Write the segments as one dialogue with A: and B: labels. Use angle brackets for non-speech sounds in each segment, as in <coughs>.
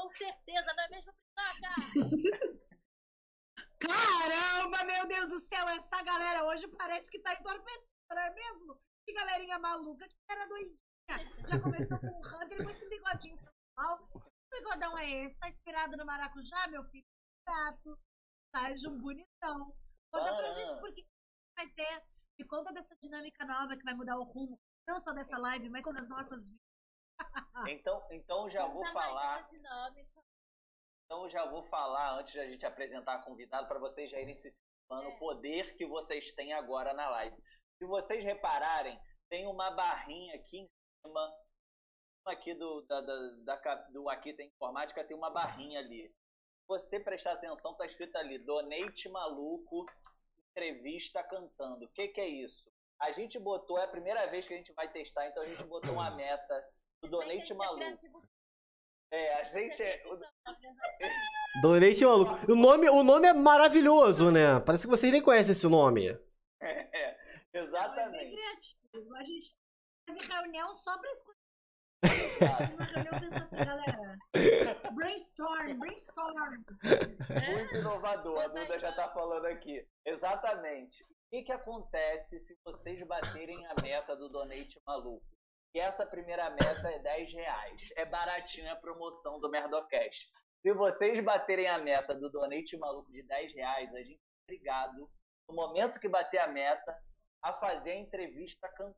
A: Com certeza, não é mesmo, Priscila? <laughs>
B: Caramba, meu Deus do céu, essa galera hoje parece que tá entorpecendo, não é mesmo? Que galerinha maluca, que era doidinha. Já começou com o Hunter com esse bigodinho sensual. Que bigodão é esse? Tá inspirado no maracujá, meu filho? Gato. Tá, um bonitão. Conta pra gente por que vai ter. Me conta dessa dinâmica nova que vai mudar o rumo, não só dessa live, mas das nossas vidas.
C: Então, então já vou falar.
A: dinâmica.
C: Então já vou falar antes da gente apresentar a convidada para vocês já irem se situando
A: É.
C: o poder que vocês têm agora na live. Se vocês repararem, tem uma barrinha aqui em cima, aqui do da, da, da do aqui tem informática tem uma barrinha ali. Se você prestar atenção, tá escrito ali Donate Maluco entrevista cantando. O que que é isso? A gente botou, é a primeira vez que a gente vai testar, então a gente botou uma <clears throat> meta Donate
A: é
C: Maluco. É, a gente é,
A: né?
D: Donate maluco. O nome, o nome é maravilhoso, né? Parece que vocês nem conhecem esse nome.
C: É,
B: É
C: exatamente.
B: criativo. A gente teve reunião só pra escutar. assim, galera. Brainstorm, brainstorm.
C: Muito inovador, a Duda já tá falando aqui. Exatamente. O que, que acontece se vocês baterem a meta do Donate Maluco? E essa primeira meta é 10 reais. É baratinho a promoção do Merdocast. Se vocês baterem a meta do Donate Maluco de 10 reais, a gente é obrigado, no momento que bater a meta, a fazer a entrevista cantando.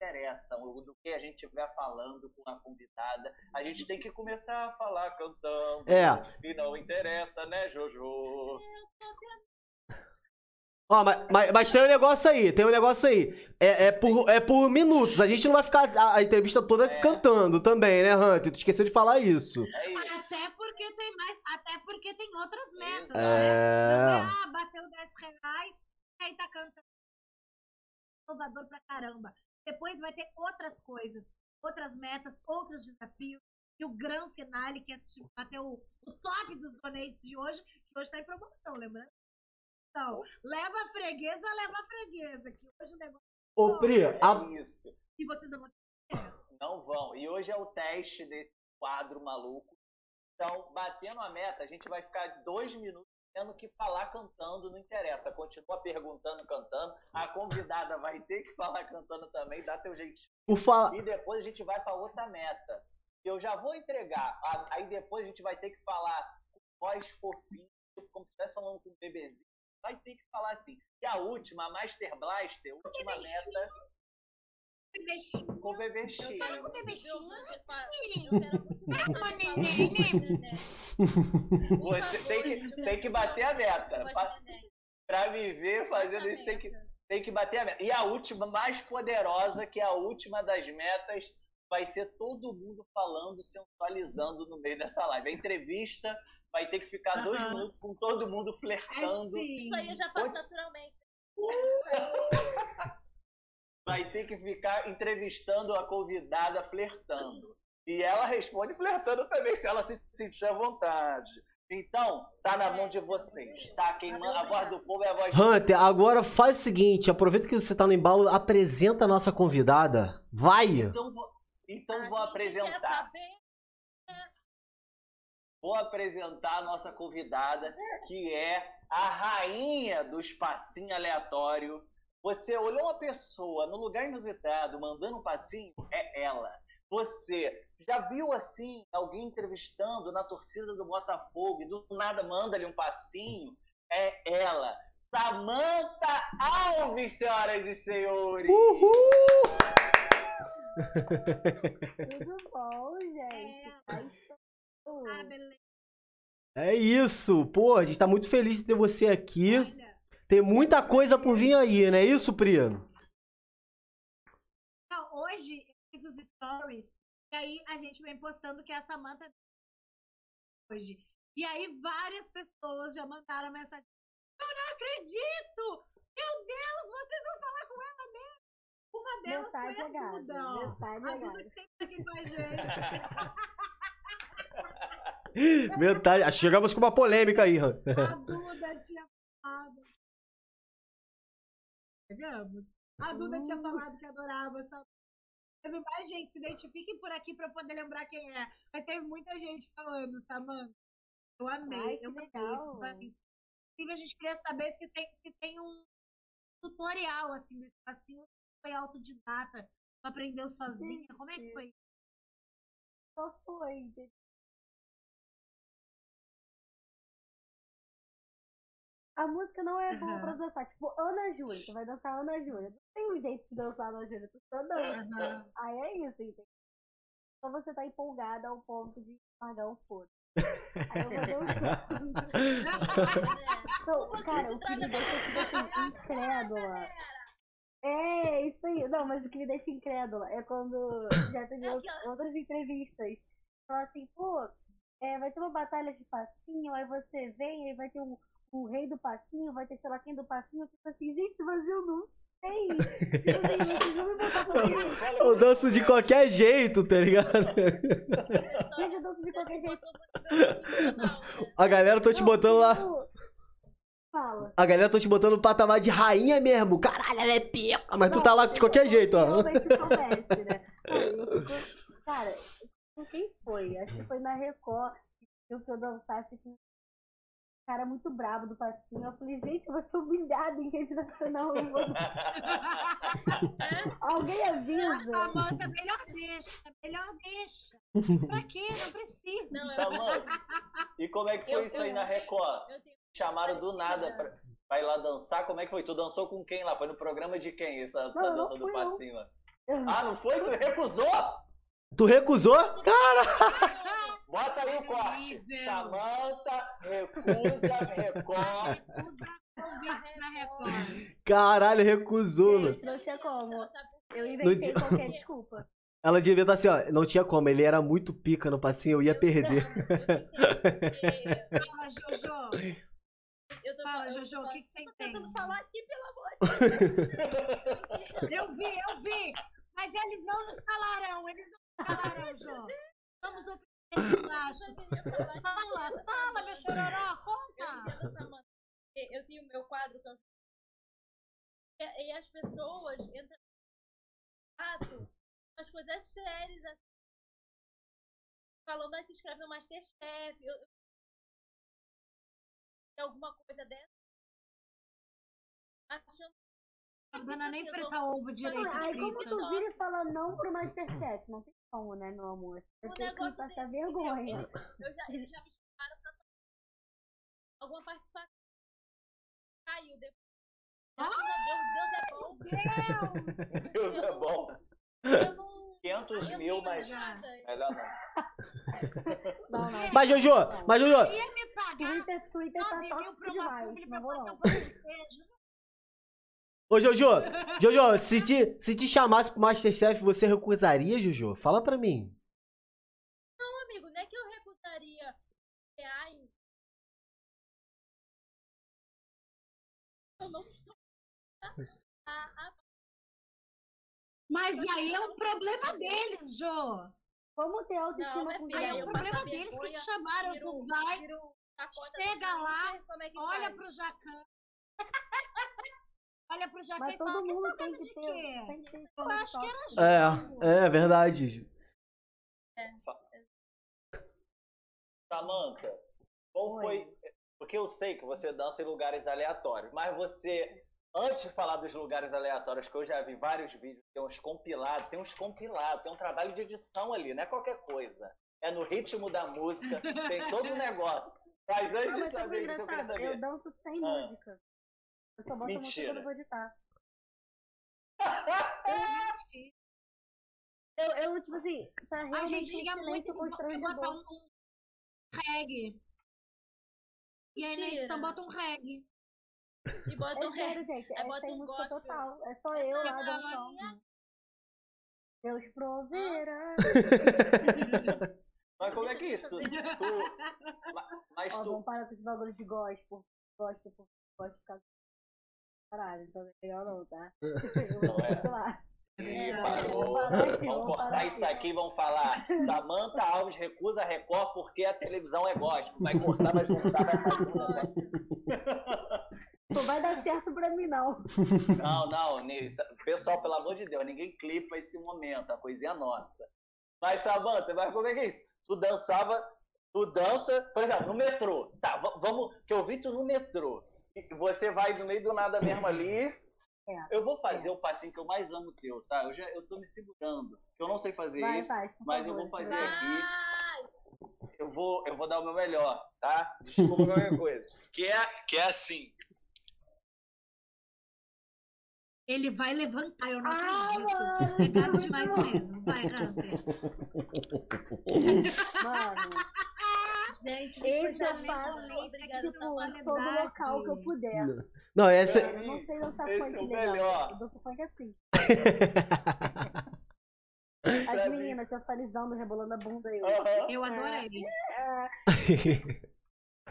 C: Não interessa o- do que a gente estiver falando com a convidada. A gente tem que começar a falar cantando.
D: É.
C: E não interessa, né, Jojo?
D: Ó, mas, mas, mas tem um negócio aí, tem um negócio aí. É, é, por, é por minutos. A gente não vai ficar a, a entrevista toda
C: É.
D: cantando também, né, Hunter? Tu esqueceu de falar isso.
C: É isso.
B: Até porque tem mais, até porque tem outras metas,
C: Exato.
B: né? Não é,
D: É.
B: ah, bateu 10 reais, aí tá cantando. Inovador pra caramba. Depois vai ter outras coisas, outras metas, outros desafios. E o grande finale, que é assistir, bater o, o top dos donates de hoje, que hoje tá em promoção, lembrando? Então, leva a freguesa, leva a freguesa, que hoje o negócio
D: Ô, Pri,
C: É
D: a-
C: isso.
B: que vocês não vão
C: Não vão. E hoje é o teste desse quadro maluco. Então, batendo a meta, a gente vai ficar dois minutos tendo que falar cantando, não interessa. Continua perguntando, cantando. A convidada vai ter que falar cantando também, dá teu jeitinho.
D: por falar.
C: E depois a gente vai para outra meta. Eu já vou entregar. Aí depois a gente vai ter que falar com voz fofinha, tipo, como se estivesse falando com um bebezinho. Vai ter que falar assim. E a última, a Master Blaster, a última meta
B: investir.
C: com o
A: Eu quero ver Eu ver com neném. Por
C: Você tem que, tem que bater a meta. Pra viver fazendo isso, tem que, tem que bater a meta. E a última, mais poderosa, que é a última das metas, vai ser todo mundo falando, sensualizando no meio dessa live. A entrevista vai ter que ficar dois minutos com todo mundo flertando.
B: Assim,
A: Isso aí eu já faço
C: Pode-
A: naturalmente. <laughs>
C: Vai ter que ficar entrevistando a convidada flertando. E ela responde flertando também, se ela se sentir à vontade. Então, tá na mão de vocês, tá? Quem manda, a voz do povo é a voz do
D: Hunter, agora faz o seguinte: aproveita que você tá no embalo, apresenta a nossa convidada. Vai!
C: Então, vou, então
A: A
C: vou
A: gente
C: apresentar.
A: Quer saber?
C: Vou apresentar a nossa convidada, que é a rainha do espacinho aleatório. Você olhou uma pessoa no lugar inusitado, mandando um passinho, é ela. Você já viu assim alguém entrevistando na torcida do Botafogo e do nada manda ali um passinho? É ela. Samantha Alves, senhoras e senhores!
D: Uhul!
E: Tudo bom, gente?
B: É.
E: Estou.
B: ah, beleza.
D: É isso! Pô, a gente tá muito feliz de ter você aqui. Tem muita coisa por vir aí, não é isso, Pri?
B: não, hoje eu fiz os stories e aí a gente vem postando que é a Samantha hoje. E aí várias pessoas já mandaram mensagem. Eu não acredito! Meu Deus, vocês vão falar com ela mesmo! Uma delas
E: Metade
B: foi
E: é
B: a
E: gado.
B: Duda.
E: Metade
B: A
E: é
B: Duda que sempre tá aqui com a gente. <laughs>
D: Metade. Chegamos com uma polêmica aí.
B: A Duda tinha falado. Pegamos? A Duda tinha falado que adorava essa. Teve mais gente, se identifiquem por aqui pra eu poder lembrar quem é. Mas teve muita gente falando, Samanta. Eu amei,
E: Ai,
B: eu amei isso. Assim, inclusive, a gente queria saber se tem, se tem um tutorial, assim, desse passinho. Foi autodidata, tu aprendeu sozinha. Como é que foi?
E: Só foi. A música não é boa pra dançar. Tipo, Ana Júlia. Tu vai dançar Ana Júlia. Não tem um jeito de dançar Ana Júlia. Tu só dança.
B: Aham.
E: Aí é isso, entendeu? Só você tá empolgada ao ponto de pagar o foda. Aí eu vou dar um <laughs> Então, cara, o que me deixa tipo assim, incrédula. É, isso aí. Não, mas o que me deixa incrédula é quando já teve
A: É
E: outras entrevistas. Fala assim, pô, é, vai ter uma batalha de passinho, aí você vem, aí vai ter um, um rei do passinho, vai ter sei lá quem do passinho. Tipo assim, gente, mas eu não sei. Tipo
D: Eu <laughs> danço de qualquer jeito, tá ligado?
E: Gente, eu danço de qualquer jeito.
D: A galera tô te botando lá.
E: Fala.
D: A galera tô te botando no patamar de rainha mesmo. Caralho, ela é pica. Mas tu tá lá de qualquer jeito, ó.
E: Né? <laughs> Cara, com quem foi? Acho que foi na Record eu que eu dançasse com um cara muito brabo do passinho. Eu falei, gente, eu vou ser humilhada em rede nacional. vou- <laughs> Alguém avisa.
B: Samanta, melhor deixa, melhor deixa. Pra quê? Não precisa.
A: Não,
C: Tá,
A: eu,
C: mano. E como é que foi
A: Eu-
C: isso aí
A: eu-
C: na Record?
A: eu tenho
C: Chamaram do nada
A: parecida.
C: pra, pra ir lá dançar? Como é que foi? Tu dançou com quem lá? Foi no programa de quem essa, essa
E: Não, não
C: dança do passinho lá? Ah, não foi? Tu recusou?
D: Tu recusou? <laughs>
C: Bota aí o corte. Samanta recusa Record.
D: Caralho, recusou, mano.
E: Não tinha como. Eu inventei
D: dia-
E: qualquer desculpa.
D: Ela devia estar assim, ó. Não tinha como, ele era muito pica no passinho, eu ia <laughs> perder.
B: Fala, Jojo.
A: Eu tô
B: Fala,
A: eu tô
B: Jojo, o que, que você
A: tô
B: entende?
A: tentando falar aqui, pelo amor de Deus. <laughs>
B: Eu vi, eu vi. Mas eles não nos calarão, eles não nos calarão, Jô. Vamos ouvir.
A: Eu aqui
B: Fala, fala, meu chororó,
A: Eu
B: conta.
A: Eu tenho meu quadro que eu... e, e as pessoas entram umas coisas sérias assim, falando, ah, se inscreve no Masterchef. Eu, eu- alguma coisa dessa. Achando
B: A dona nem
A: tô-
B: ovo direito
E: Ai, como tu vira e fala não pro Masterchef? Não tem como, né, meu amor? Eu
A: um
E: tenho que
A: desse,
E: vergonha.
A: entendeu? Ele- Eu já, eles já me chamaram pra fazer alguma participação. Caiu depois. Graças a Deus, Deus é bom.
C: Deus é bom.
A: Eu não.
C: 500
A: eu
C: mil, mas melhor não.
E: Não, não.
D: Mas, Jojo, mas, Jojo,
B: Ia me pagar
E: Twitter, Twitter tá
B: 9 mil
E: top demais. Não vou não.
D: ô, Jojo, <laughs> Jojo, se te, se te chamasse pro Masterchef, você recusaria, Jojo? Fala pra mim.
A: Não, amigo, não é que eu recusaria reais. Eu não estou. A, a,
B: Mas aí é um problema deles, Jô.
E: Vamos ter
A: Não,
E: autoestima
A: minha
E: com
A: filha,
B: Aí é um problema deles que te chamaram.
A: viro-
B: Tu vai, chega lá,
A: é que
B: olha
A: faz?
B: pro Jacan. <laughs> olha pro Jacan
E: Mas
B: e fala,
E: todo
B: quer
E: mundo tem
B: de
E: que ter.
B: quê?
E: Tem que ter
B: Eu acho que era
E: autoestima.
D: É, é verdade.
C: Samanta, qual
E: Oi.
C: foi. Porque eu sei que você dança em lugares aleatórios, mas você, antes de falar dos lugares aleatórios, que eu já vi vários vídeos, tem uns compilados, tem uns compilados, tem um trabalho de edição ali, não é qualquer coisa. É no ritmo da música, tem todo um negócio. Mas antes
E: Não,
C: de
E: mas sabe o que é
C: saber isso, eu quero
E: engraçado? Eu
C: saber.
E: danço sem
C: Ah.
E: música. Eu só boto a música quando eu vou editar. <laughs>
B: Gente,
E: Eu, eu tipo assim, tá
B: A
E: realmente
B: gente
E: um
B: tinha muito que botar
E: constrangedor.
B: um, um reggae. E aí na
A: Mentira.
B: edição bota um reggae.
A: E bota um
E: É
A: ré.
E: sério, gente.
A: Aí
E: É
A: bota
E: sem
A: um
E: música
A: gospel.
E: total. É só eu lá dançando. Deus proverá. <laughs>
C: Mas como é que é isso? Tu, tu- ma- mas
E: Ó,
C: tu.
E: vamos parar com esse bagulho de gospel. Gospel, por- gosto de ficar. Caralho, então <laughs> não é legal não, tá? Eu
C: Não
E: vou
C: é.
A: É,
C: parou.
E: vamos aqui,
C: cortar isso
E: aqui.
C: e vamos falar. Samanta Alves recusa a Record porque a televisão é gospel. Vai cortar, vai juntar, vai fazer.
E: Não vai dar certo pra mim, não.
C: Não, não, pessoal, pelo amor de Deus, ninguém clipa esse momento, a coisinha é nossa. Mas, Samanta, mas como é que é isso? Tu dançava, tu dança, por exemplo, no metrô. Tá, vamos, que eu vi tu no metrô. E Você vai no meio do nada mesmo ali. <laughs>
E: É.
C: Eu vou fazer o passinho que eu mais amo teu, tá? Eu, já, eu tô me segurando. Eu não sei fazer
E: Vai,
C: isso,
E: por
C: mas eu
E: favor.
C: vou fazer
E: Vai.
C: aqui.
A: Vai!
C: Eu vou, eu vou dar o meu melhor, tá? Desculpa qualquer coisa. <laughs> Que é, que é assim.
B: Ele vai levantar, eu não
E: Ah,
B: acredito.
E: mano.
B: Pegado demais mesmo. Vai, Hunter.
E: Mano,
A: Gente,
E: esse eu faço
A: Obrigada,
E: em todo local que eu puder.
D: Não, essa.
E: Eu não sei dançar
C: Esse
E: funk
C: é o
E: legal.
C: melhor.
E: Eu danço funk assim. <laughs> As meninas sensualizando, rebolando a bunda aí.
C: Aham.
B: Eu adorei.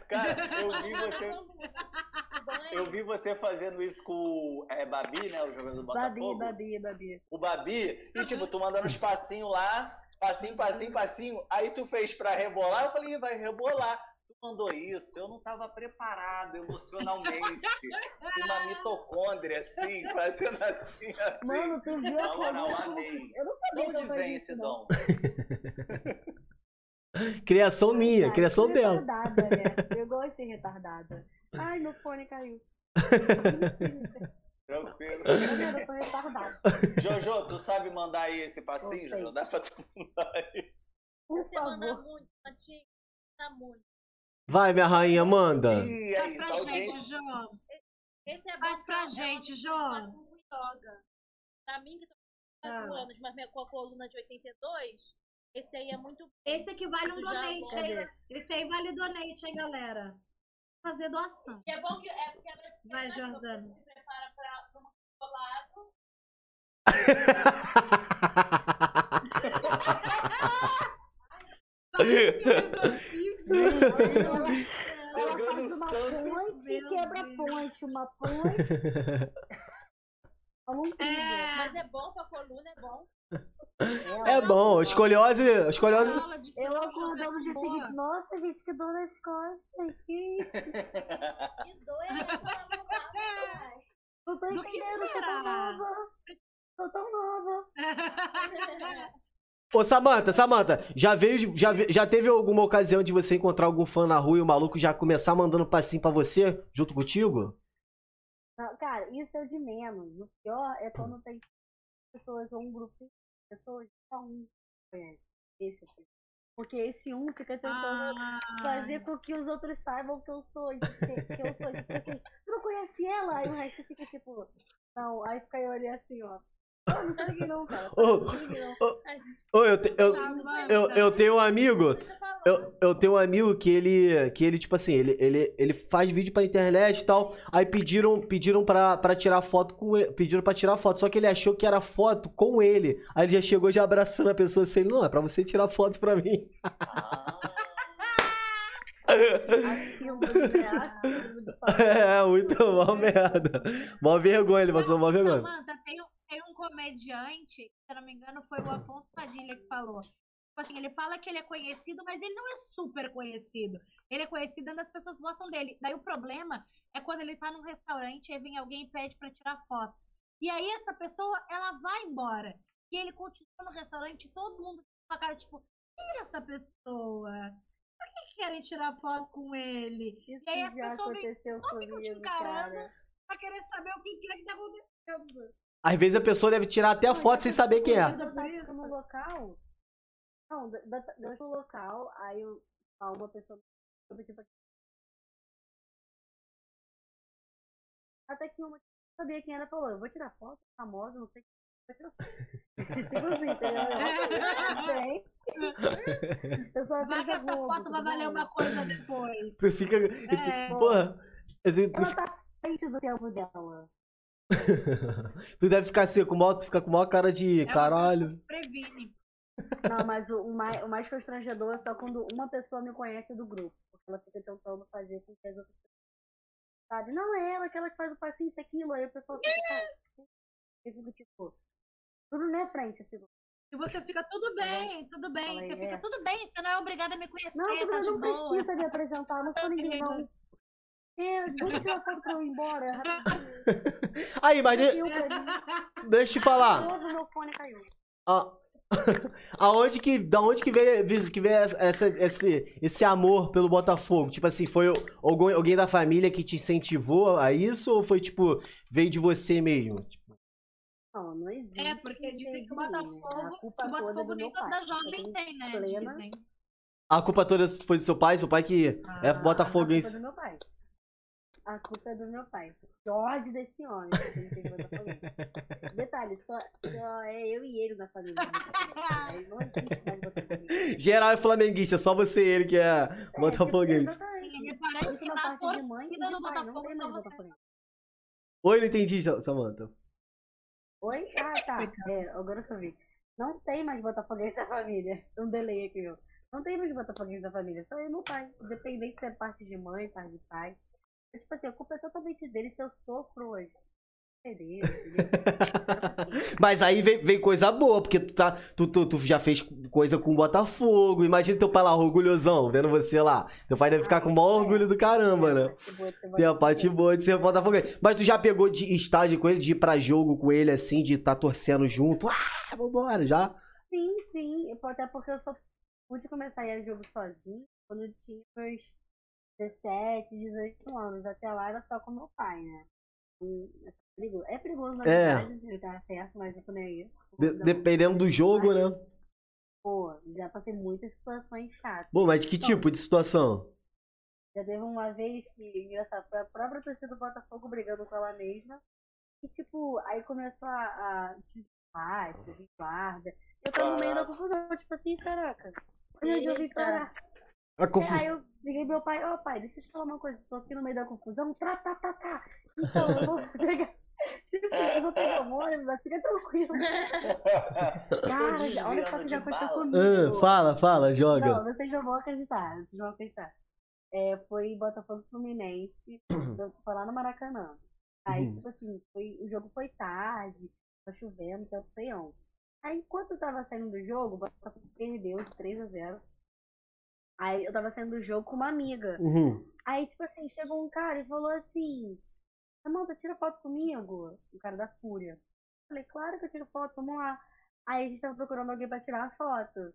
C: Cara, eu vi você. <laughs> Eu vi você fazendo isso com o é, Babi, né? O jogador do
E: Babi,
C: Botafogo.
E: Babi, Babi.
C: O Babi. E tipo, tu mandando uns passinhos lá. Passinho, passinho, passinho. Aí tu fez pra rebolar. Eu falei, "Ih, vai rebolar. Tu mandou isso. Eu não tava preparado emocionalmente. Uma mitocôndria assim, fazendo assim. assim.
E: Mano, tu viu a
C: Na moral,
E: coisa?
C: amei.
E: Eu não
C: De
E: sabia que
C: onde vem esse
E: não.
C: dom? <laughs>
D: Criação minha,
E: Cara,
D: criação dela.
E: retardada, né? Eu gosto de ser retardada. Ai, meu fone caiu. <laughs>
C: Tranquilo.
E: Eu tô retardada.
C: Jojo, tu sabe mandar aí esse passinho. Jojo? Dá pra tu mandar aí?
A: Você manda muito, Matinho. Manda muito.
D: Vai, minha rainha, manda.
C: Ih,
B: Faz
C: aí,
B: pra
C: tá
B: gente. Jô.
A: Esse é
B: Faz pra
A: é
B: gente,
A: é
B: Jô.
A: yoga. Pra mim, que tô com 4
B: Ah.
A: anos, mas minha- com a coluna de 82, esse aí é muito.
B: Esse aqui vale um donate, hein? Esse aí vale donate, hein, galera? Fazer doação.
A: E é bom que é porque é pra
B: Vai, Jordana.
A: você se prepara pra, pra um colado. <laughs>
E: Ela, faz uma ponte, quebra ponte, uma ponte. <laughs>
B: É,
A: Mas é bom pra coluna, é bom.
D: É bom, escoliose, escoliose.
B: de
E: Eu acordando
B: boa.
E: seguinte, nossa, gente, que dor nas costas. Que tô
B: Do que
E: entendendo, tô
B: será?
E: Tô tão nova. <laughs>
D: Ô, Samanta, Samanta, já veio, de- já, já teve alguma ocasião de você encontrar algum fã na rua e o maluco já começar mandando passinho pra você, junto contigo?
E: Não, cara, isso é o de menos. O pior é quando tem pessoas ou um grupo de pessoas, só um conhece. Esse aqui. Porque esse um fica tentando
B: Ah,
E: fazer com que os outros saibam que eu sou. Que, que eu sou. Tipo assim, tu não conhece ela? Aí o resto fica tipo, não. Aí fica eu ali assim, ó. Não, ninguém não, cara.
D: Ô, eu, te- eu,
B: tá
D: eu, eu tenho um amigo,
A: eu
D: eu, tenho um amigo que ele, que ele tipo assim, ele, ele, ele faz vídeo pra internet e tal, aí pediram, pediram pra, pra tirar foto com ele, pediram pra tirar foto, só que ele achou que era foto com ele, aí ele já chegou já abraçando a pessoa assim, não, é pra você tirar foto pra mim.
C: Ah. <laughs>
D: É, muito mó merda. Mó vergonha, ele passou mó vergonha.
B: Um comediante, se eu não me engano, foi o Afonso Padilha que falou. Tipo assim, ele fala que ele é conhecido, mas ele não é super conhecido. Ele é conhecido e as pessoas gostam dele. Daí o problema é quando ele tá num restaurante e vem alguém e pede pra tirar foto. E aí essa pessoa, ela vai embora. E ele continua no restaurante e todo mundo com a cara, tipo, quem é essa pessoa? Por que querem tirar foto com ele?
E: Isso
B: E aí as pessoas vêm só ficam te encarando.
E: cara.
B: Pra querer saber o que que é que tá acontecendo.
D: Às vezes a pessoa deve tirar até a foto sem saber quem é.
B: É
E: no local. Não, da- eu fui no local, aí eu, uma pessoa tipo, Até que uma que não sabia quem era falou, eu vou tirar foto, famosa, não sei o que. vou tirar foto." <laughs> tipo assim, entendeu?
B: Vai que essa foto vai valer uma coisa depois.
D: Tu fica.
B: É.
D: Porra. Tu, tu,
E: Ela tá à frente do tempo dela. <laughs>
D: tu deve ficar assim, com maior, tu fica com maior cara de
B: É
D: caralho.
B: previne.
E: Não, mas o, o mais, o mais constrangedor é só quando uma pessoa me conhece do grupo. Porque ela fica tentando fazer com que as outras pessoas. Sabe? Não é ela, aquela que faz o passinho, isso, aquilo. Aí a pessoa fica. Eu fico tipo. Tudo na frente, assim.
B: E você fica tudo bem, tudo bem.
E: Fala aí,
B: Você fica
E: é.
B: tudo bem, você não é obrigada a me conhecer,
E: Não,
B: tá
E: você
B: de
E: não
B: boa.
E: precisa me apresentar, não sou <laughs> ninguém, não. É, pra eu ir embora. rapidinho.
D: Aí, mas de- deixa eu te falar.
E: Todo meu fone caiu.
D: A- <laughs> Aonde que, da onde que veio, que veio essa, esse, esse amor pelo Botafogo? Tipo assim, foi algum, alguém da família que te incentivou a isso ou foi tipo, veio de você mesmo? Tipo,
E: Não, não existe.
B: É, porque dizem que o
E: né?
B: Botafogo,
E: A culpa
B: que o
E: é
B: Botafogo nem toda jovem tem, né?
E: plena-
B: Dizem.
D: a culpa toda foi do seu pai? Seu pai que é
E: Ah, A culpa é
D: botafoguense.
E: do meu pai. A culpa é do meu pai. Que ódio desse homem. Botafoguense. <laughs> Detalhe, só, só é eu e ele na família. do <laughs> Botafoguense. Aí não existe mais Botafoguense.
D: Geral é flamenguista, só você e ele que é botafoguense.
E: Exatamente.
B: Me parece
E: Tanto
B: que
E: na
B: torcida do Botafogo só você.
E: Botafoguense.
D: Oi, não entendi, Sa- Samantha.
E: Oi? Ah, tá. É, agora eu vi. Não tem mais Botafoguense da família. <laughs> Um delay aqui, meu. Não tem mais Botafoguense da família. Só eu e meu pai. Independente se é parte de mãe, parte de pai. É, tipo assim, a culpa é totalmente dele se eu sofro hoje. É entendeu? <laughs>
D: Mas aí vem, vem coisa boa, porque tu, tá, tu, tu, tu já fez coisa com o Botafogo. Imagina teu pai lá, orgulhosão, vendo você lá. Teu pai deve ficar com o maior orgulho do caramba, né? Tem a parte boa de ser Botafoguense. Mas tu já pegou de estágio com ele, de ir pra jogo com ele, assim, de estar torcendo junto? Ah, vambora, já?
E: Sim, sim. Até porque eu só pude começar a ir a jogo sozinho quando eu tinha meus 17, 18 anos. Até lá era só com meu pai, né? Hum, É perigoso, é perigoso na
D: É.
E: verdade, ele tá certo, mas eu nem aí.
D: De- dependendo do jogo, né?
E: Pô, já passei muitas situações chatas.
D: Bom, mas de que tipo de situação?
E: Já teve uma vez que, engraçado, foi a própria torcida do Botafogo brigando com ela mesma. E, tipo, aí começou a, a desfar, de guarda. Eu tava no meio da confusão, tipo assim, caraca. Onde eu vim
A: Eita.
E: parar?
D: A confu...
E: Aí eu liguei meu pai, ó pai, deixa eu te falar uma coisa, tô aqui no meio da confusão, tá, tá, tá, tá. Então, eu vou pegar. <laughs> Tipo, eu vou pegar o ônibus, mas fica tranquilo. <laughs> Cara, olha só que
C: de
E: já aconteceu comigo.
D: Ah, fala, fala, joga.
E: Não, vocês não vão acreditar, vocês vão acreditar. É, foi Botafogo Fluminense, <coughs> foi lá no Maracanã. Aí,
D: Uhum.
E: tipo assim, foi, o jogo foi tarde, tá chovendo, tá feião. Aí, enquanto eu tava saindo do jogo, o Botafogo perdeu de 3 a 0 Aí, eu tava saindo do jogo com uma amiga.
D: Uhum.
E: Aí, tipo assim, chegou um cara e falou assim: Samanta, tira foto comigo. O cara da Fúria. Eu Falei, claro que eu tiro foto, vamos lá. Aí a gente tava procurando alguém pra tirar a foto.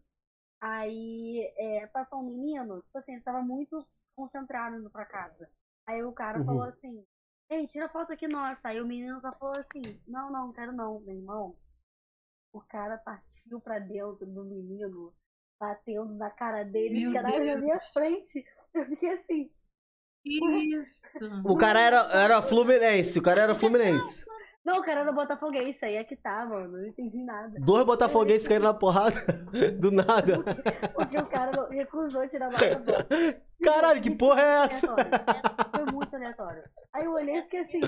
E: Aí é, passou um menino, tipo assim, ele tava muito concentrado indo pra casa. Aí o cara
D: Uhum.
E: falou assim: Ei, tira foto aqui nossa. Aí o menino só falou assim: Não, não, não quero não, meu irmão. O cara partiu pra dentro do menino, batendo na cara dele,
B: Meu
E: que era na
B: Deus.
E: minha frente. Eu fiquei assim.
B: Isso. <laughs>
D: O cara era, era Fluminense, o cara era Fluminense.
E: Não, o cara era Botafoguense, aí é que tá, mano. Não entendi nada.
D: Dois botafoguenses caíram na porrada, <laughs> do nada.
E: Porque o cara recusou tirar a foto. <laughs>
D: Caralho, que porra é essa?
E: Foi muito aleatório. Aí eu olhei e fiquei assim.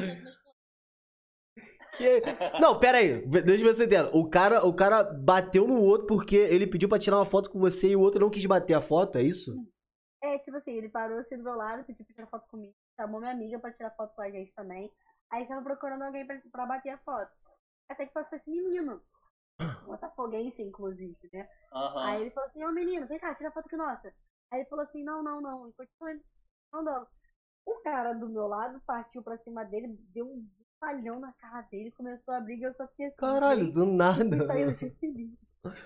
D: Que- Não, pera aí, deixa eu ver se eu entendo. O cara, o cara bateu no outro porque ele pediu pra tirar uma foto com você e o outro não quis bater a foto, é isso?
E: É, tipo assim, ele parou assim do meu lado, pediu pra tirar foto comigo, chamou minha amiga pra tirar foto com a gente também. Aí tava procurando alguém pra, pra bater a foto. Até que passou esse menino. Botafoguense, inclusive, né?
C: Aham.
E: Aí ele falou assim, ô menino, vem cá, tira foto com nossa. Aí ele falou assim, não, não, não. E continuou andando. O cara do meu lado partiu pra cima dele, deu um palhão na cara dele, começou a briga, eu só fiquei assim.
D: Caralho, do nada.
E: saiu de fininho.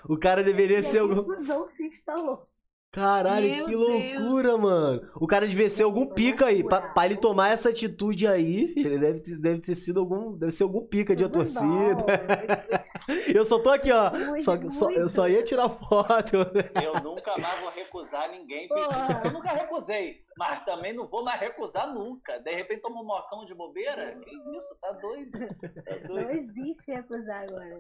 D: O cara deveria
E: E
D: ser
E: a
D: algum.
E: confusão se instalou.
D: Caralho,
B: Meu
D: que
B: Deus.
D: loucura, mano. O cara devia ser algum pica aí. Pra, pra ele tomar essa atitude aí, filho, ele deve ter, deve ter sido algum. Deve ser algum pica de
E: Foi
D: torcida.
E: mal. <laughs>
D: Eu só tô aqui, ó.
E: Muito,
D: Só, só- eu só ia tirar foto.
C: Eu nunca mais vou recusar ninguém
E: Porra.
C: pedindo. Eu nunca recusei, mas também não vou mais recusar nunca. De repente toma um mocão de bobeira? Que isso, tá doido? Tá
E: Não
C: doido.
E: existe recusar agora.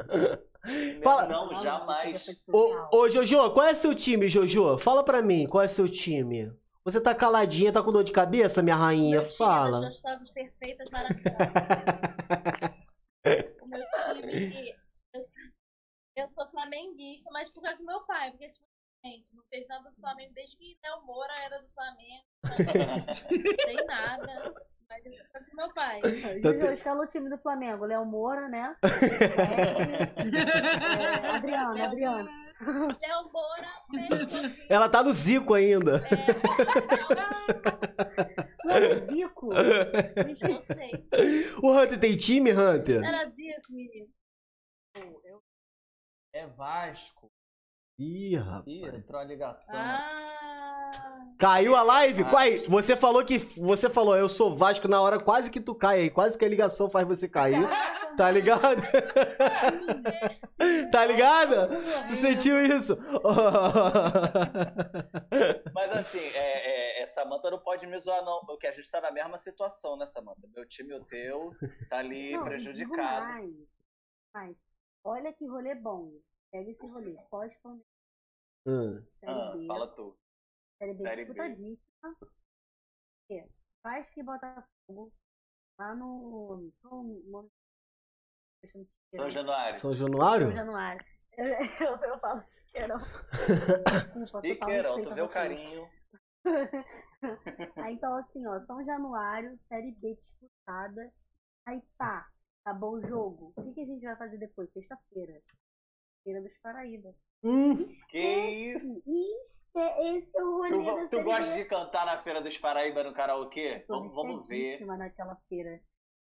D: Fala-
C: Não, jamais.
D: Ô, ô, Jojo, qual é seu time, Jojo? Fala pra mim, qual é seu time? Você tá caladinha, tá com dor de cabeça, minha rainha?
A: Meu time
D: Fala.
A: das gostosas perfeitas maravilhosas. o meu time. Eu, sou- eu sou flamenguista, mas por causa do meu pai. Porque, tipo, gente, não fez nada do Flamengo desde que Léo Moura era do Flamengo. <laughs> Não sei nada. Mas isso é por causa do meu pai.
E: Jojo, escala o time do Flamengo. Léo Moura, né? <laughs> É, é, Adriano, Adriano.
A: Léo Moura.
D: Ela tá no Zico ainda.
A: É,
E: Não, Zico.
A: Eu sei.
D: O Hunter tem time, Hunter?
A: Era Zico, menino.
C: É Vasco.
D: Ih, rapaz.
C: Ih, entrou a ligação.
A: Ah.
D: Caiu a live?
C: Ah.
D: Quai, você falou que. Você falou, eu sou Vasco na hora, quase que tu cai aí. Quase que a ligação faz você cair. Tá ligado? <laughs> tá ligado? Tu sentiu isso? <laughs>
C: Mas assim, é, é, é, Samanta não pode me zoar, não. Porque a gente tá na mesma situação, né, Samanta? Meu time e o teu tá ali <laughs>
E: Não,
C: prejudicado.
E: mais. Mas, olha que rolê bom. Pega esse rolê. Pós-pandemia.
D: Hum.
E: Série
C: Ah,
E: B.
C: fala tu.
E: Série B
C: Série B.
E: disputadíssima. É, Vasco e Botafogo. Lá no. no,
C: São Januário.
D: São
E: São
D: Januário?
E: Januário. <laughs> Eu, eu, eu falo chiqueirão. <laughs> Desculpa, total
C: Queirão,
E: respeito
C: tu vê o carinho. <laughs>
E: Aí, então, assim, ó, São Januário, Série B disputada. Aí, pá, acabou o jogo. O que, que a gente vai fazer depois? Sexta-feira. Feira dos Paraíba.
D: Hum.
C: Que isso?
E: Isso, é- esse é o rolê
C: Tu,
E: da
C: tu gosta de cantar na Feira dos Paraíba no karaokê? Vamos, vamos ver.
E: naquela feira.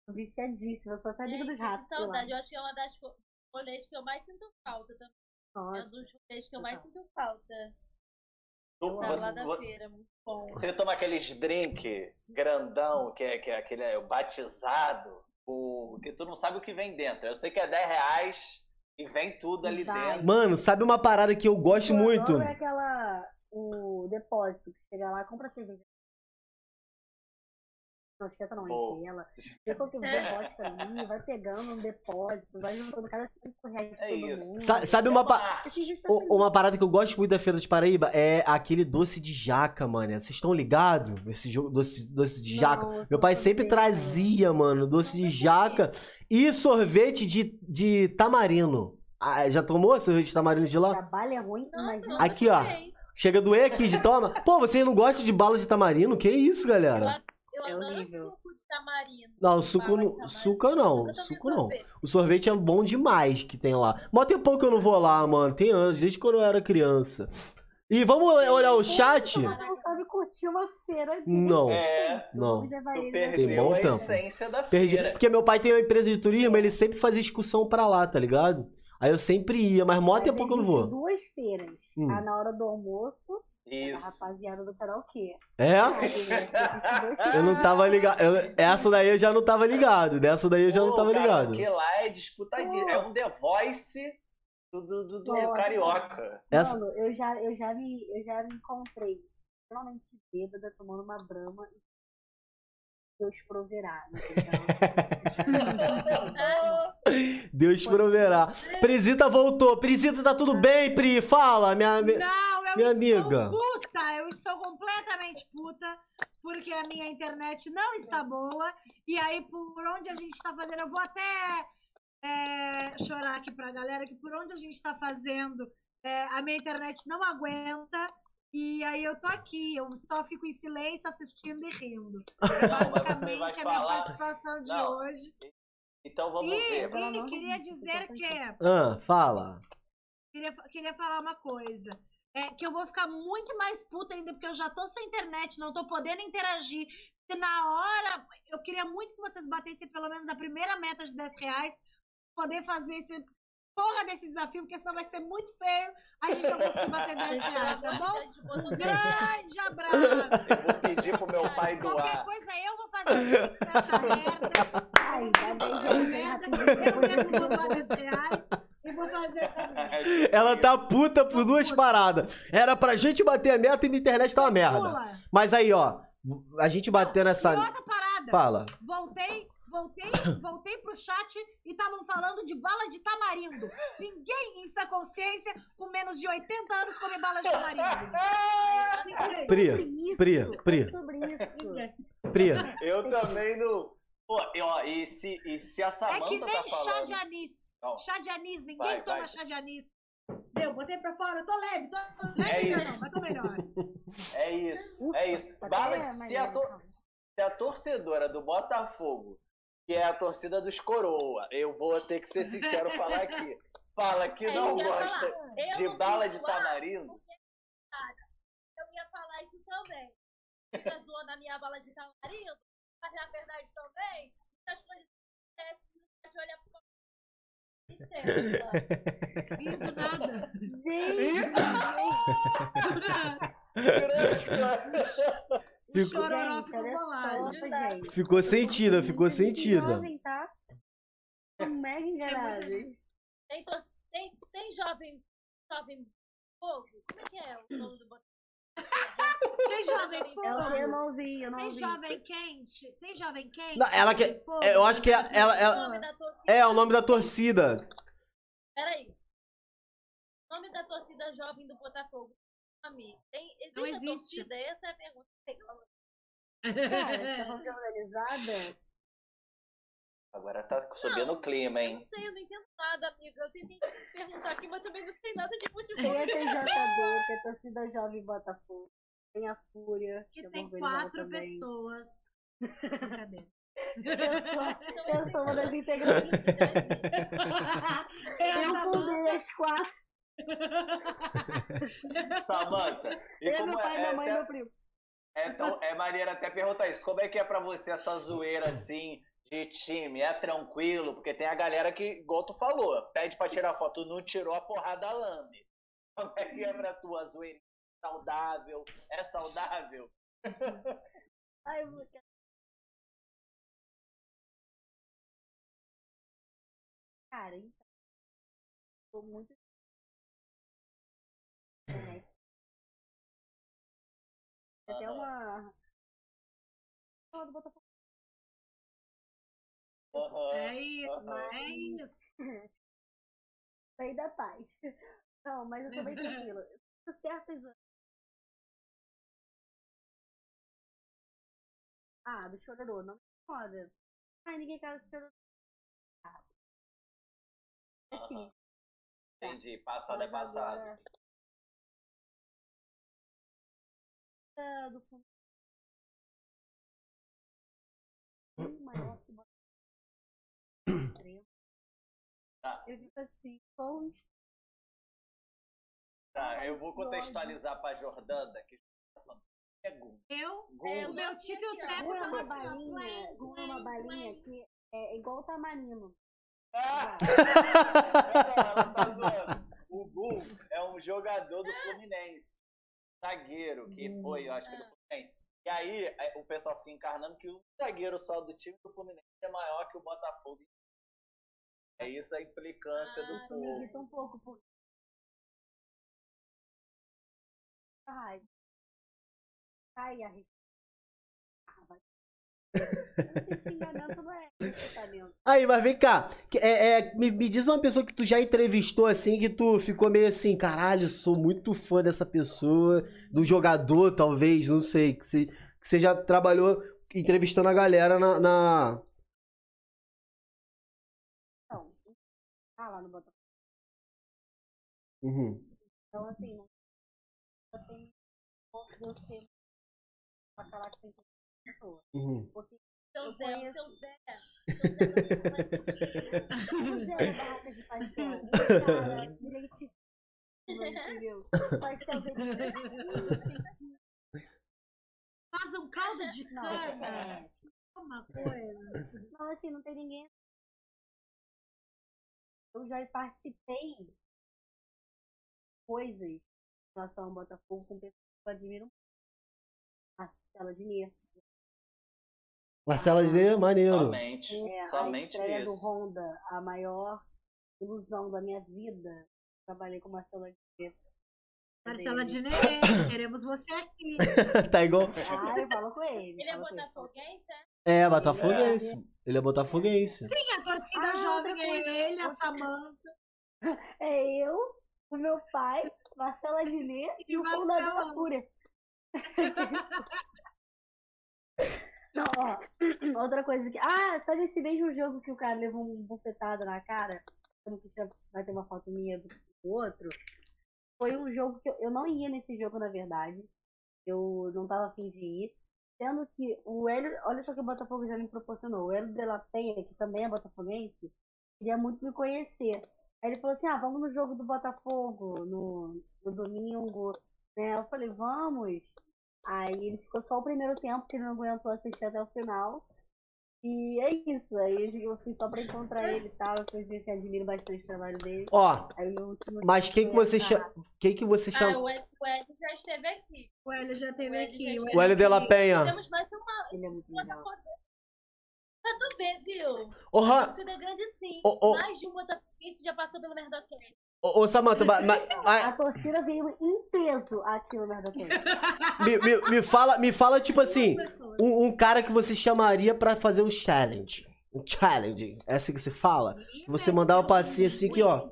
E: Sou viciadíssima, eu sou até amiga dos
A: que
E: ratos. sei lá.
A: saudade. Eu acho que é uma das fo- rolês que eu mais sinto falta também. É
E: Nossa,
A: um dos rolês que eu mais sinto falta.
C: Tu-
A: Tá
C: você,
A: lá da
C: vo-
A: feira, muito bom.
C: você toma aqueles drink grandão, que é, que é aquele é, o batizado, o, que tu não sabe o que vem dentro. Eu sei que é 10 reais e vem tudo ali
E: Vai.
C: dentro.
D: Mano, sabe uma parada que eu gosto muito?
E: É aquela. O depósito, que chega lá, compra cerveja. Não, esquenta não, enche ela. Qual que <laughs> é o depósito ali, vai pegando um depósito, vai juntando cada 5 reais de
C: É
E: todo
C: isso.
E: mundo.
D: Sa- sabe uma, pa-
C: Ah,
E: tá
D: o- uma parada que eu gosto muito da Feira dos Paraíba? É aquele doce de jaca, mano. Vocês estão ligados? Esse jogo, doce, doce de jaca.
E: Não, eu
D: Meu pai sempre
E: sorveteira.
D: trazia, mano, doce de jaca e sorvete de, de tamarino. Ah, já tomou sorvete de tamarino de lá?
E: Trabalho é ruim,
A: nunca
D: Aqui, ó. Chega a doer aqui de toma. Pô, vocês não gostam de bala de tamarino? Que isso, galera?
A: Eu
E: É
A: adoro
E: horrível.
A: suco de tamarindo.
D: Não, suco, não, suco não, suco não.
A: sorvete.
D: O sorvete é bom demais que tem lá. Mó tempão que eu não vou lá, mano. Tem anos, desde quando eu era criança. E vamos olhar o chat?
E: Não sabe curtir uma feira de
D: Não,
C: É,
D: não.
E: Ele
D: Tem bom
C: a
D: tempo.
C: essência da
D: Perdi.
C: feira.
D: Porque meu pai tem uma empresa de turismo, ele sempre fazia excursão pra lá, tá ligado? Aí eu sempre ia, mas mó tempo que eu não vou.
E: duas feiras.
D: Hum.
E: A na hora do almoço, a
C: Isso.
E: rapaziada do karaokê.
D: É? Eu não tava ligado. eu- essa daí eu já não tava ligado. Dessa daí eu já não
C: Pô,
D: tava
C: cara,
D: ligado.
C: Porque lá é disputadinho.
E: Pô.
C: É um The Voice do, do, do- do
E: Nossa.
C: carioca.
D: Essa...
E: Mano, eu já, eu, já me, eu já me encontrei extremamente bêbada, tomando uma brama e Deus proverá. <laughs> entendeu?
D: Deus <laughs> proverá. Prisita voltou. Prisita, tá tudo bem, Pri? Fala, minha. minha-
B: Não, eu
D: Minha
B: estou
D: amiga.
B: puta, eu estou completamente puta, porque a minha internet não está boa, e aí por onde a gente está fazendo, eu vou até é, chorar aqui pra galera, que por onde a gente está fazendo, é, a minha internet não aguenta, e aí eu tô aqui, eu só fico em silêncio, assistindo e rindo.
C: Não,
B: Basicamente, a minha participação de
C: Não.
B: hoje.
C: Então vamos
B: E,
C: ver.
B: E queria dizer que
D: Ah, fala.
B: queria, queria falar uma coisa. É que eu vou ficar muito mais puta ainda, porque eu já tô sem internet, não tô podendo interagir. Se na hora. Eu queria muito que vocês batessem pelo menos a primeira meta de 10 reais, poder fazer esse porra desse desafio, porque senão vai ser muito feio a gente não conseguir bater <laughs> 10 reais, tá bom? Um grande abraço!
C: Eu vou pedir pro meu pai
B: Qualquer
C: doar.
B: coisa eu vou fazer pix nessa <laughs> merda.
E: Ai,
B: Essa
E: gente,
B: merda. Eu
E: depois
B: mesmo vou
E: eu
B: doar 10 reais e vou fazer <laughs> essa merda.
D: Ela tá puta por duas paradas. Era pra gente bater a meta e minha internet tá uma merda. Mas aí, ó. A gente batendo essa.
B: Outra parada.
D: Fala.
B: Voltei, voltei, voltei pro chat e estavam falando de bala de tamarindo. Ninguém em sua consciência com menos de 80 anos come bala de tamarindo. <laughs>
D: Pri,
E: sobre isso,
D: Pri, Pri.
E: é sobre isso.
D: Pri.
C: Eu também não. Pô, e, ó, e se, e se a
B: É
C: Samanta
B: que nem
C: tá
B: chá
C: falando.
B: de anis.
C: Não.
B: Chá de anis, ninguém
C: Vai,
B: toma
C: vai.
B: chá de anis. Deu, botei pra fora, eu tô leve, tô leve
C: É isso.
B: não, mas tô melhor.
C: É isso, é isso.
E: tá
C: Bala, se, a se a torcedora do Botafogo, que é a torcida dos Coroa, eu vou ter que ser sincero falar aqui. Fala que
A: É
C: não gosta
A: falar.
C: De bala de tamarindo.
A: Eu ia falar isso também. fica zoando a minha bala de tamarindo, mas na verdade também, muitas coisas acontecem, você olha pro.
B: Ih, do nada.
E: Gente,
C: Grande, cara.
D: Ficou-
B: chororó ficou bolado.
E: gente.
D: Ficou sentida, ficou sentida.
E: Jovem, tá? Mega.
A: Tem, tem, tem jovem, jovem fogo? Como é que é o nome do botão? <laughs>
B: Tem jovem
E: Eu,
B: fogo.
E: eu não vi, eu não
B: Tem
E: vi.
B: jovem quente? Tem jovem quente?
D: Não, ela quer-
B: fogo?
D: Eu acho que ela, ela, ela-
A: torcida.
D: é o nome da torcida.
A: Peraí. O nome da torcida jovem do Botafogo. Nome. Tem, existe,
B: Não
A: a
B: existe.
A: torcida? Essa é a pergunta.
E: Cara, você tá falando de organizada?
C: Agora tá subindo o clima,
A: Eu
C: hein?
A: não sei, eu não entendo nada, amiga. Eu tentei perguntar aqui, mas também não sei nada de
E: Tem
A: futebol.
E: a TJD, que é a torcida jovem Botafogo. Tem a Fúria,
B: Que
E: é
B: tem quatro pessoas. Brincadeira.
E: Eu sou uma das <laughs> integrantes.
B: A
E: Eu fundei as quatro. <laughs>
C: Samanta, e
E: Eu, meu pai,
C: é,
E: minha mãe e
C: até-
E: meu primo.
C: é, tão, é maneiro até perguntar isso. Como é que é pra você essa zoeira assim de time? É tranquilo? Porque tem a galera que, igual tu falou, pede pra tirar foto, não tirou a porrada lame. Como é que é pra tu a zoeira? Saudável? É saudável? <laughs>
E: Ai, eu Cara, então. Tô muito. Tem até uma. Fala do Botafogo.
C: Aham,
B: É isso,
C: aham.
B: é isso. <laughs>
E: Saí da paz. Não, mas eu tô bem tranquila. <laughs> Certas. Ah, do chororô, não me incomoda. Ai, ninguém quer do chororô. Ah. Assim,
C: Entendi. Passado é passado.
E: agora- do fundo. Bem maior que Botafogo. <coughs> Extremo.
C: Tá.
E: Eu digo assim, com
C: Tá, eu vou contextualizar pra Jordana que tá falando. É.
B: Eu.
A: É,
B: o meu tio
E: é uma balinha,
B: play,
E: gol é uma balinha que é igual o tamarino.
C: Ah! <laughs> Tá. O Gol é um jogador do Fluminense. Zagueiro, que foi, eu acho que do Fluminense. E aí, é, o pessoal fica encarnando que o zagueiro só do time do Fluminense é maior que o Botafogo. É isso a implicância do
A: Ah,
E: Me
C: povo.
E: irrita um pouco porque. Ai. Ai, a <laughs>
D: Aí, mas vem cá. É, é, me, me diz uma pessoa que tu já entrevistou assim, que tu ficou meio assim, caralho, sou muito fã dessa pessoa, do jogador, talvez, não sei. Que você, que você já trabalhou entrevistando a galera na. na-
E: lá no.
D: Uhum.
E: Então, assim. Eu tenho ser pra falar que tem pessoa.
D: Uhum.
E: Porque
A: Seu
E: Eu
A: Zé,
E: conheço.
A: seu Zé. Seu Zé
E: da barraca de pastel, <laughs> cara direitinho, entendeu? Pastel dele.
B: Faz um caldo de cana.
E: é.
B: Uma coisa.
E: Não, assim, não tem ninguém. Eu já participei de coisas em relação ao Botafogo com pessoas que eu admiro. Marcela Diniz.
D: Marcela Diné, maneiro.
C: Somente.
E: É, a
C: Somente
E: estreia do
C: isso.
E: Honda, a maior ilusão da minha vida. Trabalhei com Marcela Diniz.
B: Marcela Diné, <coughs> queremos você aqui. <laughs>
D: tá igual.
E: Ah, eu falo com ele.
A: Ele é botafoguense, é?
D: É, Botafoguense. Ele é Botafoguense.
B: Sim, a torcida
E: Ah,
B: jovem é ele, a Samanta.
E: É eu, o meu pai, Marcela Diniz e,
B: E
E: o fundador da
B: Marcelão.
E: Fúria. <laughs> Não, ó, outra coisa que. Ah, sabe esse mesmo jogo que o cara levou um bufetado na cara? Como que vai ter uma foto minha do outro? Foi um jogo que eu, eu não ia nesse jogo, na verdade. Eu não tava afim de ir. Sendo que o Hélio, olha só que o Botafogo já me proporcionou. O Hélio de la Penha, que também é botafoguense, queria muito me conhecer. Aí ele falou assim: ah, vamos no jogo do Botafogo no, no domingo. Né? Eu falei: vamos. Aí ele ficou só o primeiro tempo, porque ele não aguentou assistir até o final. E é isso. Aí eu fui só pra encontrar ele e tal. Eu fui ver que admiro bastante o trabalho dele.
D: Ó,
E: Aí no último
D: mas quem que você
E: tá-
D: chama. Quem que você
A: Ah,
D: chama.
A: o Ed, o Ed já esteve aqui.
B: O Hélio já teve
A: O Hélio
B: aqui.
D: O Hélio de la. Penha.
A: Temos mais uma.
E: Ele é muito legal.
A: Pra tu ver, viu?
D: Ô, Han-
A: Você deu grande sim.
D: Ô, ô.
A: Mais de um Botafoguense já passou pelo Merdocast.
D: Ô, ô, ma-
E: A
D: ma-
E: torcida veio em peso aqui no Merdoquém.
D: me, me- me fala, me fala, tipo assim, um, um cara que você chamaria pra fazer um challenge. Um challenge. É assim que se fala? Você mandar um passinho assim que, ó.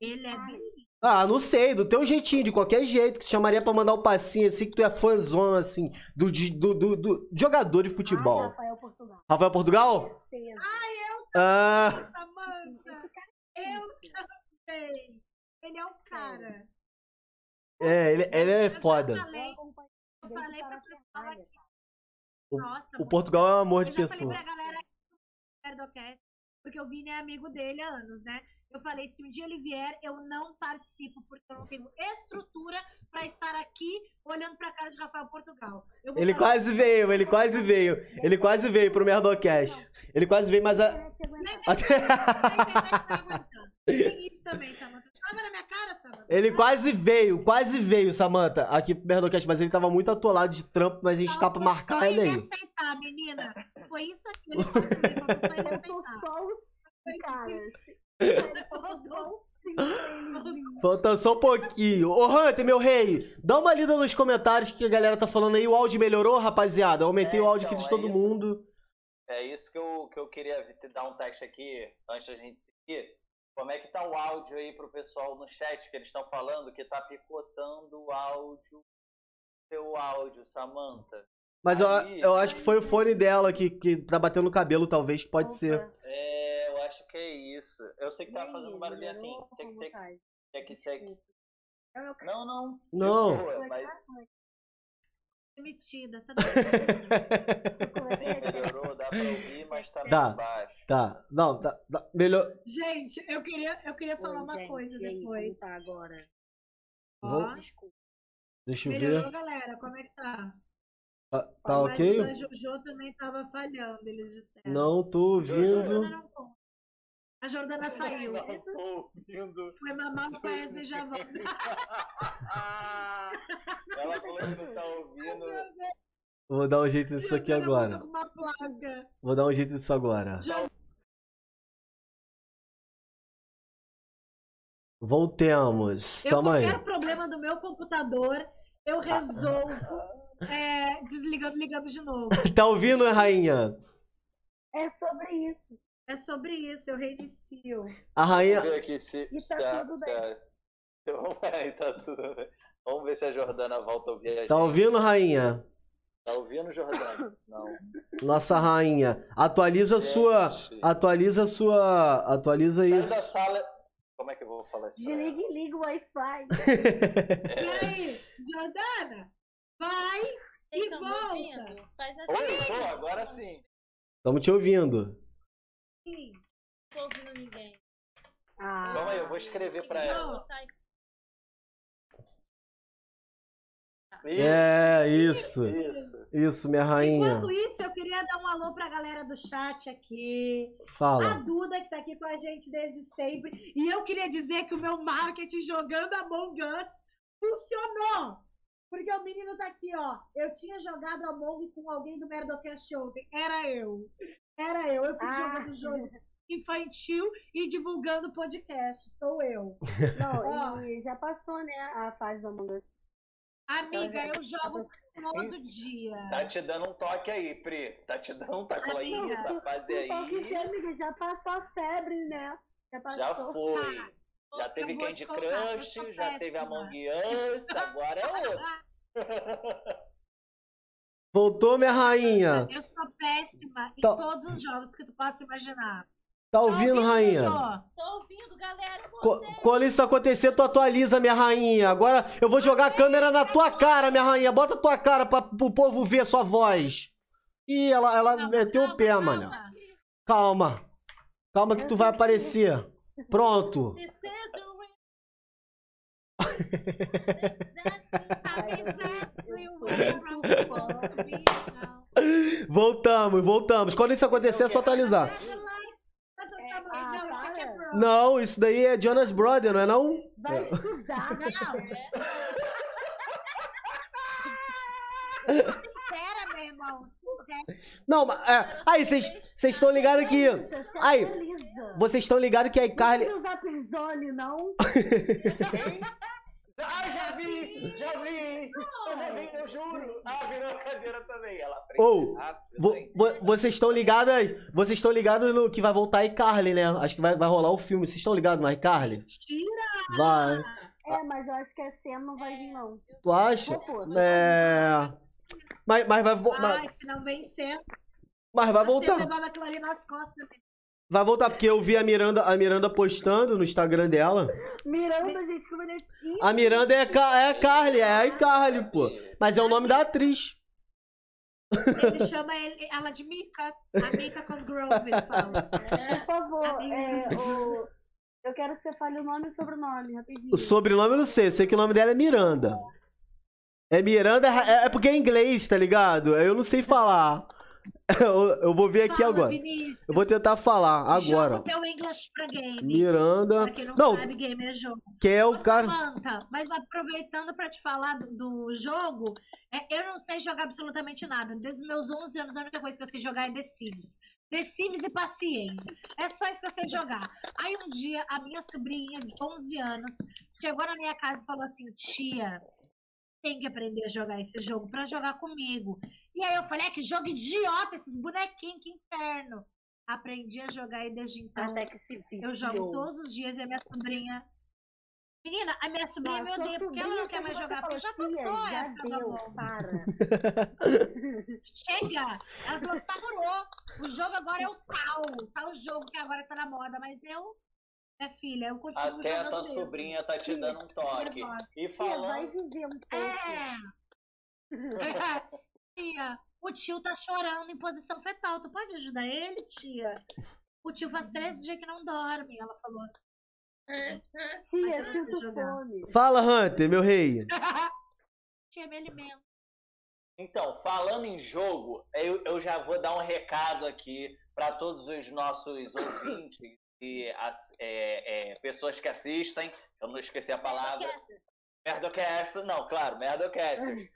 B: Ele é bem.
D: Ah, não sei, do teu jeitinho, de qualquer jeito, que te chamaria pra mandar um passinho assim, que tu é fãzona, assim, do, do, do, do jogador de futebol.
E: Ai, Rafael Portugal.
D: Rafael Portugal?
E: Certeza.
D: Ah,
B: Samanta, eu também. Ele é um cara.
D: é, ele, ele é
B: Eu
D: foda.
E: Eu
B: falei, eu falei pra pessoal aqui. Nossa,
D: O Portugal é um amor
B: eu
D: de
B: já
D: pessoa.
B: falei pra galera aqui do Nerdocast, porque o Vini é amigo dele há anos, né? Eu falei, se um dia ele vier, eu não participo, porque eu não tenho estrutura pra estar aqui olhando pra cara de Rafael Portugal. Eu
D: Ele quase veio, ele quase veio. Ele quase veio pro Merdocast. Ele quase veio, mas a. <laughs> até-
B: A internet tá isso também, Samanta. Joga na minha cara, Samanta.
D: Ele quase veio, quase veio, Samantha, aqui pro Merdocast, mas ele tava muito atolado de trampo, mas a gente tá pra marcar ele aí.
B: aceitar, menina. Foi isso aqui. Ele falou comigo, faltou <laughs> só ele aceitar.
E: só
D: Falta só um pouquinho. Ô, Hunter, meu rei, dá uma lida nos comentários que a galera tá falando aí. O áudio melhorou, rapaziada? Eu aumentei
C: É,
D: o áudio aqui
C: então,
D: de
C: é
D: todo
C: isso.
D: mundo.
C: É isso que eu, que eu queria te dar um teste aqui, antes da gente seguir. Como é que tá o áudio aí pro pessoal no chat, que eles estão falando que tá picotando o áudio, seu áudio, Samantha.
D: Mas eu,
C: Aí,
D: eu acho que foi o fone dela que, que tá batendo no cabelo, talvez, que pode ser.
C: É, que é isso. Eu sei que tava fazendo um barulhinho assim.
E: Melhorou
C: Tchac,
E: como
C: tchac,
E: tá?
C: tchac, tchac.
E: É o meu
C: Não, não.
D: Não.
C: boa, mas
B: Demitida. Tá <laughs>
C: melhorou, dá pra ouvir, <laughs> mas tá
D: Dá.
C: meio baixo.
D: Tá, não, tá, tá melhor.
B: Gente, eu queria, eu queria falar uma
E: Gente,
B: coisa depois.
E: tá agora?
D: Vou-
B: Ó,
E: Desculpa.
D: Deixa eu
B: melhorou,
D: ver.
B: galera? Como é que tá?
D: Tá, tá
B: Mas
D: ok?
B: a Jojo também tava falhando, eles disseram.
D: Não tô
B: A Jordana
D: ouvindo.
B: não conta. A Jordana saiu.
C: Não tô ouvindo.
B: Foi mamar o Wesley já volta. <laughs>
C: Ela falou que não tá ouvindo.
D: Vou dar um jeito nisso aqui agora.
B: Com uma placa.
D: Vou dar um jeito nisso agora. Voltemos.
B: Eu,
D: Tamo aí.
B: qualquer problema do meu computador, eu resolvo é, desligando, ligando de novo. <laughs>
D: Tá ouvindo, rainha?
E: É sobre isso.
B: É sobre isso, eu reinicio.
D: A rainha.
C: Vamos ver aqui se.
E: E tá
C: a-
E: tudo bem.
C: a- Então, <laughs> aí tá tudo bem. Vamos ver se a Jordana volta a ouvir a gente.
D: Tá ouvindo, rainha?
C: Tá ouvindo, Jordana? Não.
D: Nossa rainha. Atualiza a sua. Atualiza a sua. Atualiza
C: Sai da
D: isso.
C: sala. Como é que eu vou falar isso?
E: Desliga e liga o Wi-Fi. <laughs>
C: É.
B: Peraí, Jordana, vai.
A: Vocês
B: E volta.
A: Faz assim.
C: Oi, tô, agora sim.
D: Estamos te ouvindo.
A: Não tô ouvindo ninguém.
E: Ah,
C: Calma aí, eu vou escrever pra ela.
D: É, isso.
C: Isso.
D: Isso, minha rainha.
B: Enquanto isso, eu queria dar um alô pra galera do chat aqui. A
D: Fala.
B: Duda, que tá aqui com a gente desde sempre. E eu queria dizer que o meu marketing jogando Among Us funcionou. Porque o menino tá aqui, ó. Eu tinha jogado Among com alguém do Merdocast ontem. Era eu. Era eu. Eu fico
E: Ah.
B: jogando jogo infantil e divulgando podcast. Sou eu. <laughs>
E: Não, e já passou, né, a fase do Among Us.
B: Amiga, eu jogo todo dia.
C: Tá te dando um toque aí, Pri. Tá te dando um toque aí nessa fase aí.
E: amiga, já passou a febre, né? Já passou.
C: Já foi.
B: Tá.
C: Já teve Candy Crush, já teve. Among Us, agora é outro. <laughs>
D: Voltou, minha rainha.
B: Eu péssima em
D: Tá.
B: todos os jogos que tu possa imaginar.
D: Tá ouvindo, rainha?
B: Jojo?
A: Tô ouvindo, galera.
D: Co-. Quando isso acontecer, tu atualiza, minha rainha. Agora eu vou jogar a câmera na tua cara, minha rainha. Bota a tua cara pra, pro povo ver sua voz. Ih, ela, ela
B: Calma,
D: meteu o
B: calma,
D: pé,
B: calma.
D: mano. Calma. Calma que tu vai aparecer. Pronto. <laughs> <laughs> Voltamos, voltamos. Quando isso acontecer, é só atualizar. Não, isso daí é Jonas Brother, não é não?
E: Vai estudar.
B: Espera, meu irmão.
D: Não, mas. é, aí, vocês estão ligados que. Aí, vocês estão ligados que a iCarly.
E: Não usar Pirzone, não. <laughs>
C: Ah, já vi! Já vi! Eu já vi, eu juro! Ah, virou a cadeira também. Ela aprende
D: Ou,
C: rápido.
D: vo- vo- vocês estão ligados. Vocês estão ligados no que vai voltar a iCarly, né? Acho que vai, vai rolar o filme. Vocês estão ligados no iCarly?
B: Tira!
D: Vai.
E: É, mas eu acho que a cena não vai vir, não.
D: Tu acha? É. Mas, mas, vai,
B: Ai,
D: mas,
B: se não vencer,
D: mas vai
B: você
D: voltar.
B: levava aquilo ali nas costas.
D: Vai voltar, porque eu vi a Miranda, a Miranda postando no Instagram dela.
E: Miranda, gente, que bonitinho.
D: A Miranda é, a Ca- é a Carly, é a iCarly, pô. Mas é o nome da atriz.
B: Ele chama ele- ela de Mika. A Mika Cosgrove, ele fala.
E: Por favor, é, o... eu quero que você fale o nome e o sobrenome, rapidinho.
D: O sobrenome eu não sei, eu sei que o nome dela é Miranda. É Miranda, é, é porque é inglês, tá ligado? Eu não sei falar. Eu, eu vou ver aqui
B: Fala,
D: agora.
B: Vinícius.
D: Eu vou tentar falar agora.
B: Joga o teu English pra game.
D: Miranda.
B: Pra quem não,
D: Não,
B: sabe, game é jogo.
D: que é o
B: Ô,
D: cara.
B: Mas aproveitando pra te falar do, do jogo, é, eu não sei jogar absolutamente nada. Desde os meus 11 anos, a única coisa que eu sei jogar é The Sims. The Sims e paciência. É só isso que eu sei jogar. Aí um dia, a minha sobrinha de 11 anos chegou na minha casa e falou assim: Tia, tem que aprender a jogar esse jogo pra jogar comigo. E aí eu falei: É que jogo idiota, esses bonequinhos, que inferno. Aprendi a jogar e desde então
E: Até que se
B: eu jogo todos os dias e a minha sobrinha. Menina, a minha sobrinha me odeia porque ela não quer mais jogar, porque já passou a
E: Já
B: época do
E: deu,
B: amor.
E: para.
B: Chega! Ela falou, saturou. O jogo agora é o tal. Tal jogo que agora tá na moda, mas eu, minha filha, eu continuo
C: Até a tua
B: mesmo.
C: sobrinha tá te dando um toque. E
E: Tia, vai
C: falando.
E: viver um pouco.
B: É. <laughs> tia, o tio tá chorando em posição fetal. Tu pode ajudar ele, tia? O tio faz 13 dias que não dorme. Ela falou assim.
E: Tia, sinto fome.
D: Fala, Hunter, meu rei. <laughs>
B: tia, me alimenta.
C: Então, falando em jogo, eu, eu já vou dar um recado aqui para todos os nossos <coughs> ouvintes as é, é, pessoas que assistem. Eu não esqueci a palavra. Merdocast, não, claro, Merdocasters.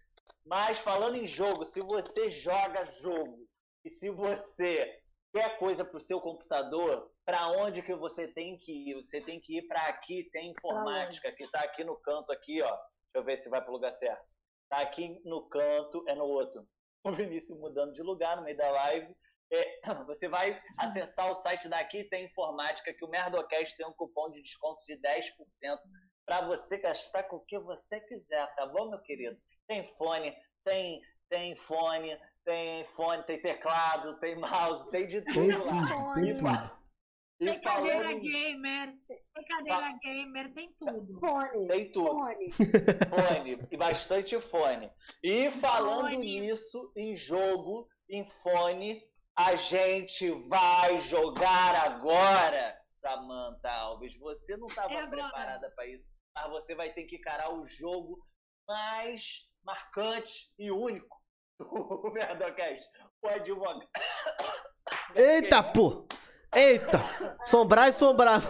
C: Mas falando em jogo, se você joga jogo e se você quer coisa pro seu computador, para onde que você tem que ir? Você tem que ir para aqui, tem informática que tá aqui no canto aqui, ó. Deixa eu ver se vai pro lugar certo. Tá aqui no canto, é no outro. <laughs> O Vinícius mudando de lugar no meio da live. É, <clears throat> você vai acessar o site daqui, tem informática, que o Merdocast tem um cupom de desconto de 10% para você gastar com o que você quiser, tá bom, meu querido? Tem fone, tem, tem fone, tem fone, tem teclado, tem mouse, tem de
D: Tem
C: tudo lá.
D: tudo, tem tudo.
C: e
B: Tem cadeira
C: falando,
B: gamer, tem cadeira gamer, tem tudo.
E: Fone.
C: tem tudo.
E: Fone.
C: Fone, e bastante fone. E falando
B: Fone.
C: nisso, em jogo, em fone, a gente vai jogar agora, Samantha Alves. Você não estava
B: É
C: preparada para isso, mas você vai ter que encarar o jogo mais marcante e único <laughs> do Merdocast. O advogado.
D: Eita, pô! Eita! Sombrar e sombrar.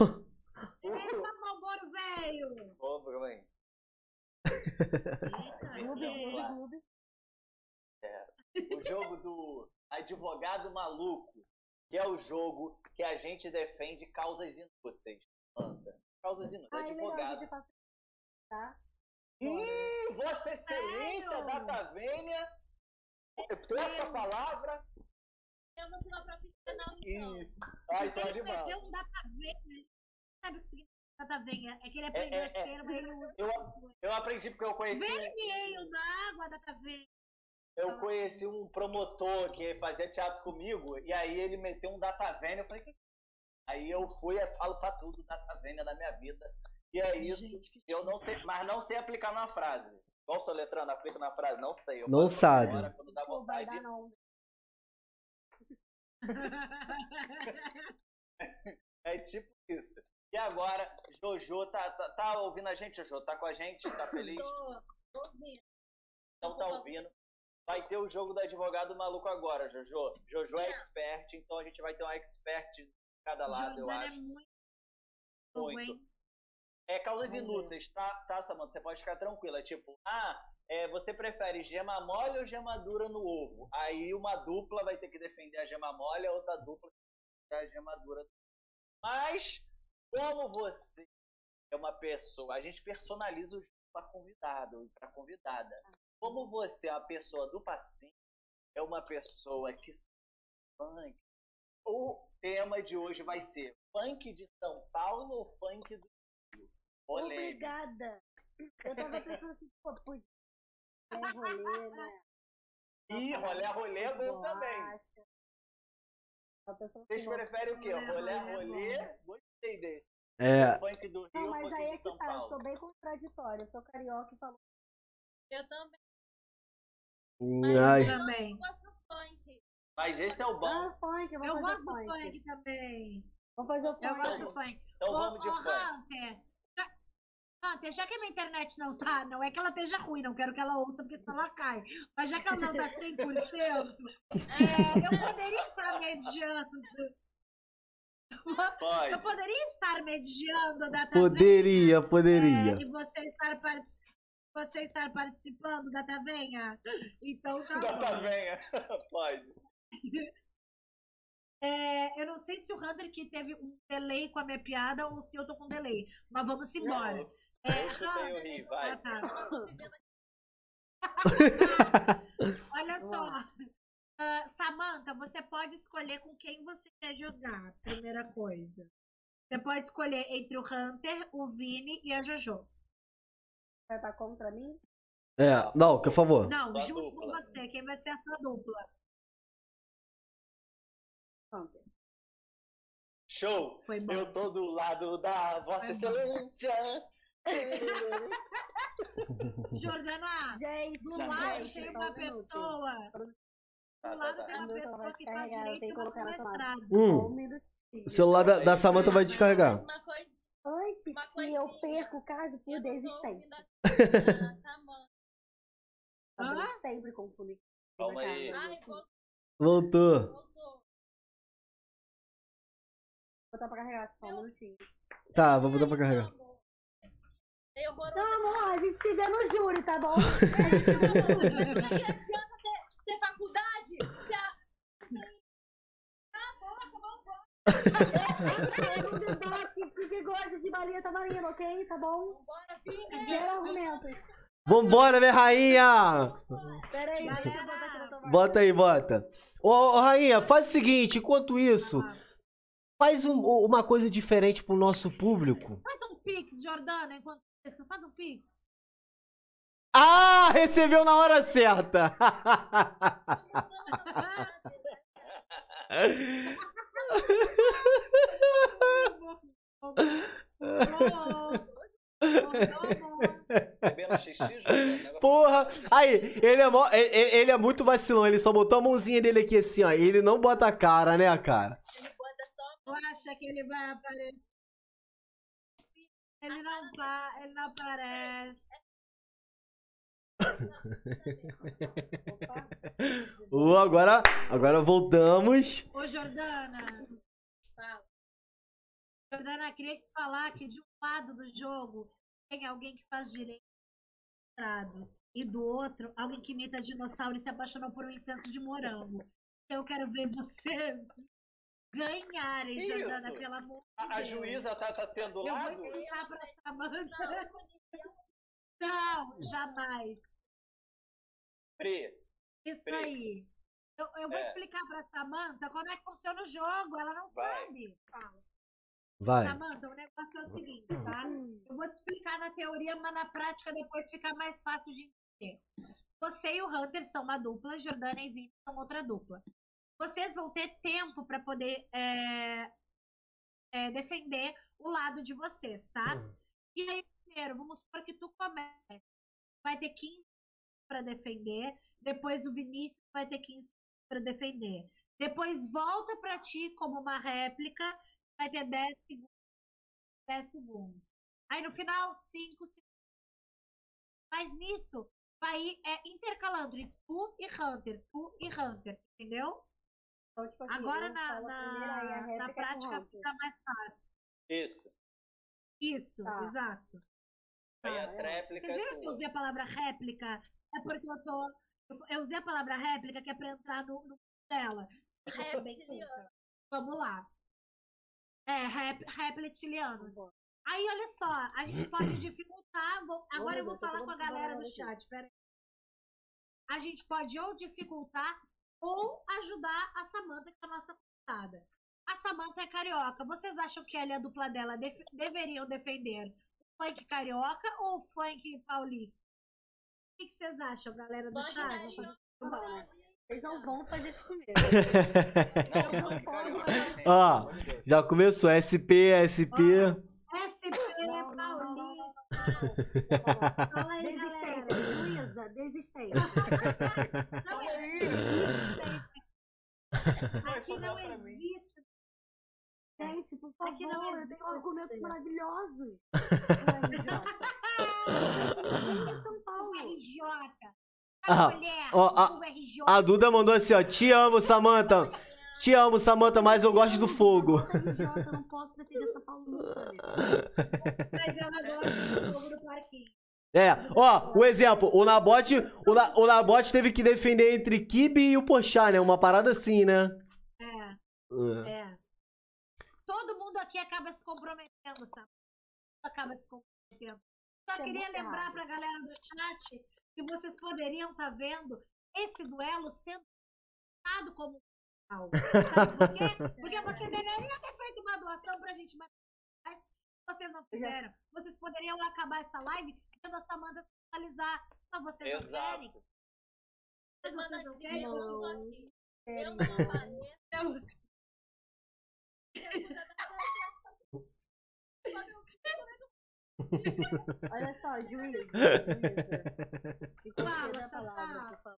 B: Eita, Malboro velho!
C: Ô, Bruno.
E: Gloob, gloob.
C: o jogo do advogado maluco, que é o jogo que a gente defende causas inúteis. Anda. Causas inúteis.
E: Ah, é legal,
C: advogado.
E: Tá?
C: Ih, Vossa Excelência
B: Sério?
C: da Tavênia, essa palavra.
A: Eu não sou uma profissional, então.
C: E... Ai, tô
B: Ele um data venha. Sabe o que significa data venha? É que ele
C: É,
B: aprendeu
C: é,
B: esse
C: é.
B: termo, ele usa.
C: Eu, eu aprendi porque eu conheci,
B: Vermelho da água, data venha.
C: Eu conheci um promotor que fazia teatro comigo, e aí ele meteu um datavênia, eu falei, que... aí eu fui e falo pra tudo datavênia da minha vida. E é isso.
B: Gente, que
C: Eu não sei, mas não sei aplicar numa frase. Qual soletrando aplica na frase? Não sei. Eu
D: Não sabe.
C: agora, quando dá vontade.
E: não. <laughs>
C: É tipo isso. E agora, Jojo, tá, tá, tá ouvindo a gente, Jojo? Tá com a gente? Tá feliz?
A: Tô, tô ouvindo.
C: Então tá ouvindo. Vai ter o jogo do advogado maluco agora, Jojo. Jojo é expert, então a gente vai ter um expert de cada lado, eu
B: Jordana é
C: acho.
B: muito. bom,
C: Muito.
B: hein?
C: É causas inúteis, tá, tá, Samanta? Você pode ficar tranquila. Tipo, ah, é, você prefere gema mole ou gema dura no ovo? Aí uma dupla vai ter que defender a gema mole, a outra dupla vai defender a gema dura. Mas, como você é uma pessoa, a gente personaliza o jogo para convidado, para convidada. Como você é uma pessoa do passinho, é uma pessoa que funk. O tema de hoje vai ser funk de São Paulo ou funk do Rio? Polêmica.
E: Obrigada. Eu tava pensando assim, pô, podia. É rolê, né?
C: E rolê a rolê é bom também.
E: Pensando
C: Vocês
E: assim,
C: preferem o quê?
B: Rolê,
C: Rolê a
B: rolê é
C: Gostei desse.
D: É.
C: Funk do Rio
E: Não,
C: ou
E: mas
C: funk
E: aí é
C: de
E: que
C: São
E: tá, eu
C: Paulo?
E: sou bem contraditória. Eu sou carioca e falo.
A: Eu também.
D: Ai.
A: eu
B: Também.
A: gosto do funk.
C: Mas esse é o bom.
E: Ah, funk,
B: Eu
E: fazer
B: gosto do
E: funk.
B: funk também.
E: Vamos fazer o funk.
B: Eu gosto do funk.
C: Então vamos de funk.
B: Hunter, já- Hunter, já que a minha internet não tá, não é que ela esteja ruim, não quero que ela ouça, porque senão ela cai. Mas já que ela não tá 100%, é, eu poderia estar mediando.
C: Pode.
B: Eu poderia estar mediando da
D: Poderia, poderia.
B: é, e você estar, partici- você estar participando da Tavenha? Então tá
C: Da
B: bom.
C: Tavenha. Pode. <laughs>
B: É, eu não sei se o Hunter que teve um delay com a minha piada ou se eu tô com delay. Mas vamos embora.
C: Não,
B: É,
C: Rio, vai.
B: Ah, tá. <laughs> Olha só. Ah, Samantha, você pode escolher com quem você quer jogar, primeira coisa. Você pode escolher entre o Hunter, o Vini e a Jojo.
E: Vai estar contra mim?
D: É, não, por favor.
B: Não, junto com você. Quem vai ser a sua dupla?
C: Show.
B: Foi bom.
C: Eu tô do lado da Vossa
B: Foi.
C: Excelência. <laughs>
B: Jordana,
E: Gente,
B: do
C: Já
B: lado tem uma
E: um
B: pessoa. Do
C: Tá, tá,
B: lado
C: tá.
B: tem uma pessoa que
E: eu
B: direito
E: tenho que
B: e
E: colocar na
B: mestrado.
D: Hum.
E: um.
D: O celular da, da Samanta vai descarregar.
A: Uma coisa,
E: Antes
A: Uma
E: que eu perca o caso por
A: eu não
E: desistência.
A: a.
E: Tá bom?
B: Hã?
E: Sempre confundo.
C: Calma aí.
A: Ai, voltou,
D: Voltou.
A: voltou.
E: Vou botar pra carregar só um minutinho.
D: Tá, vou botar pra carregar.
A: Amor. Horroroso.
E: Não, amor, a gente se vê no júri, tá bom? <laughs>
A: Pra que adianta ter, ter faculdade? Se a... Ah, boca, vambora.
E: Eu não debate, gosta de balinha tá valendo, ok? Tá bom?
A: Vambora, Vini.
E: Zero argumentos.
D: Vambora, minha rainha!
E: Pera aí,
B: Galera.
E: deixa eu botar aqui na tomada.
D: Bota aí, bota. Ô, ô, rainha, faz o seguinte, enquanto isso, faz um- uma coisa diferente pro nosso público.
B: Faz um pix, Jordana, enquanto isso. Faz um pix.
D: Ah, recebeu na hora certa! <laughs> <laughs> <laughs>
C: Bebendo xixi, Jordana? Negócio-
D: Porra! Aí, ele é, mó- e- e- ele é muito vacilão, ele só botou a mãozinha dele aqui assim, ó. Ele não bota a cara, né, cara?
A: Ele bota só
B: Tu acha que ele vai aparecer? Ele não, pa, ele não aparece. <laughs>
D: Ô, agora, agora voltamos.
B: Ô, Jordana. Jordana, queria te falar que de um lado do jogo tem alguém que faz direito e do outro, alguém que imita dinossauro e se apaixonou por um incenso de morango. Eu quero ver vocês ganharem,
C: Que
B: Jordana,
C: isso?
B: pelo amor de
C: A, a
B: Deus.
C: juíza tá, tá tendo
B: Eu vou
C: lado?
B: explicar pra Samanta.
A: Não, <laughs>
B: Não, jamais.
C: Pri,
B: Isso
C: Pri.
B: aí. Eu, eu vou
C: É.
B: explicar pra Samanta como é que funciona o jogo. Ela não
C: Vai.
B: sabe. Fala.
D: Vai.
B: Samanta, o negócio é o seguinte, tá? Eu vou te explicar na teoria, mas na prática depois fica mais fácil de entender. Você e o Hunter são uma dupla, Jordana e Vini são outra dupla. Vocês vão ter tempo para poder é, é, defender o lado de vocês, tá? E aí, primeiro, vamos supor que tu comece. Vai ter 15 para defender, depois o Vinícius vai ter 15 para defender. Depois volta para ti como uma réplica, vai ter 10 segundos 10 segundos. Aí no final, 5 segundos. Mas nisso, vai é, intercalando entre tu e Hunter, tu e Hunter, entendeu?
E: Então, tipo assim,
B: Agora na, na, na
E: réplica é o
B: prática fica mais fácil.
C: Isso.
B: Isso,
E: Tá.
B: exato.
C: Aí
E: Ah,
C: a
E: é.
C: tréplica
B: Vocês
C: é
B: viram que eu usei a palavra réplica? É porque eu tô. eu- usei a palavra réplica que é pra entrar no, no dela. Culta. Vamos lá. É, rep, reptilianos. Aí, olha só, a gente <clears throat> pode dificultar. vou- agora eu vou falar com a galera do chat. Pera aí. A gente pode ou dificultar ou ajudar a Samanta, que é a nossa contada. A Samanta é carioca. Vocês acham que ela e a dupla dela def- deveriam defender o funk carioca ou o funk paulista? O que, que vocês acham, galera do chat?
E: Não, né? Vocês não vão fazer isso comigo.
C: Não,
D: Ó. Já começou SP, SP.
B: SP Paulista. Fala aí,
E: Desistência. Luísa, desistência.
B: Não.
C: Vai
B: Aqui não existe.
E: Gente, por
B: Aqui não
E: favor, eu tenho argumentos maravilhosos. <laughs> Em São Paulo.
B: RJ.
D: Ah,
B: mulher,
D: ó, a-
B: RJ.
D: A Duda mandou assim, ó. Te amo, Samantha. Te amo, Samantha, mas eu gosto do fogo.
E: Eu não posso defender nunca. amigo.
B: Mas ela gosta do fogo do parquinho.
D: É, ó, o exemplo, o Nabote, o, Na, o Nabote teve que defender entre Kibe e o Pochá, né? Uma parada assim, né?
B: É,
D: É.
B: é. Todo mundo aqui acaba se comprometendo, sabe? Acaba se comprometendo. Só
E: é
B: queria lembrar pra galera do chat que vocês poderiam estar vendo esse duelo sendo tratado como um final. Sabe por quê? Porque <laughs> você deveria ter feito uma doação pra gente bater. mas Vocês não fizeram. Vocês poderiam acabar essa live vendo a Samanta se finalizar. Mas vocês não querem.
C: Exato.
A: Semana
B: vocês não
A: que
B: querem.
A: eu estou
E: Não.
A: aqui. Eu não
E: não.
A: apareço. <laughs>
E: Olha só, juiz.
B: Fala,
E: a
B: Sassá.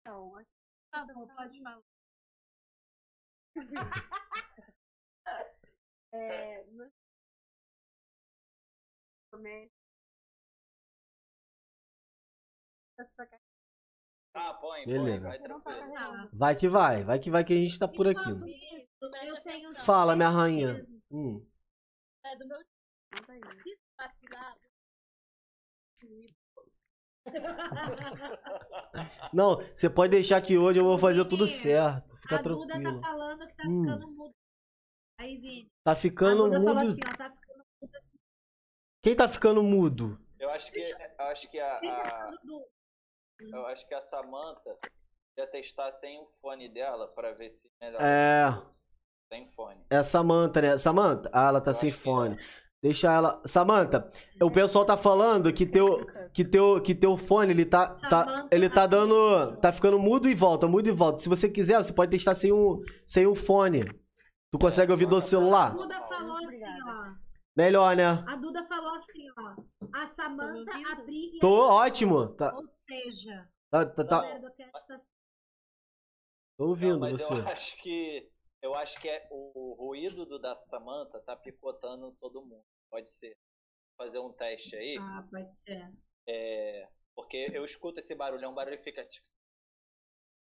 E: Então, aqui
B: Por favor, pode falar. <laughs>
E: é. no-
C: Ah, põe, põe,
D: Beleza.
C: vai
E: Você não tá.
D: Vai que vai, vai que vai que a gente tá por aqui. Fala, minha rainha. Hum.
A: É do meu <laughs>
E: Não tá
D: você pode deixar que hoje eu vou fazer tudo certo. Fica
B: a Duda tá
D: tranquilo.
B: falando que tá
D: Hum.
B: ficando mudo. Aí, Vini.
D: Tá ficando mudo.
B: assim, ó, tá ficando mudo.
D: Quem tá ficando mudo?
C: Eu acho que, eu acho que a,
B: tá
C: a-
B: ficando do-
C: eu acho que a Samantha ia testar sem o fone dela pra ver se melhora.
D: É.
C: Sem fone.
D: É a Samantha, né? Samantha? Ah, ela tá
C: Eu
D: sem
C: acho que
D: fone. Deixa ela. Samantha, o pessoal tá falando que teu, que teu, que teu fone, ele tá, tá,
B: Samantha,
D: ele tá dando, tá ficando mudo e volta, mudo e volta. Se você quiser, você pode testar sem um, sem um fone. Tu consegue ouvir do
B: A
D: celular?
B: Duda falou assim, ó.
D: Melhor, né?
B: A Duda falou assim, ó. A Samanta,
A: Tá me
B: a
A: ouvindo?
B: Pri e a
D: Tô ótimo. Tá,
B: Ou seja,
D: tá, tá,
B: o
D: tá-
B: tá
D: tô ouvindo
C: Não, mas
D: você.
C: eu <laughs> acho que eu acho que é o ruído do da Samantha tá picotando todo mundo. Pode ser. Fazer um teste aí,
B: Ah, pode ser.
C: é, porque eu escuto esse barulho, é um barulho que fica.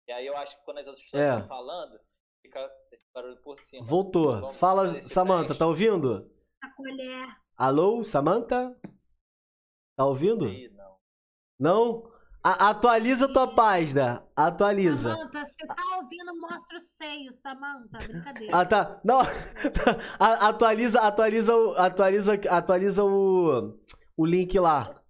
C: E aí eu acho que quando as outras pessoas
D: É.
C: estão falando, fica esse barulho por cima.
D: Voltou.
C: Vamos
D: Fala, Samantha,
C: teste.
D: tá ouvindo?
B: A colher.
D: Alô, Samantha? Tá ouvindo?
C: Ih, não.
D: Não? A- atualiza tua página. Atualiza.
B: Samanta, se tá ouvindo, mostra o seio, Samanta. Brincadeira.
D: Ah, tá. Não. <laughs> Atualiza, atualiza, o- atualiza, atualiza o, o link lá.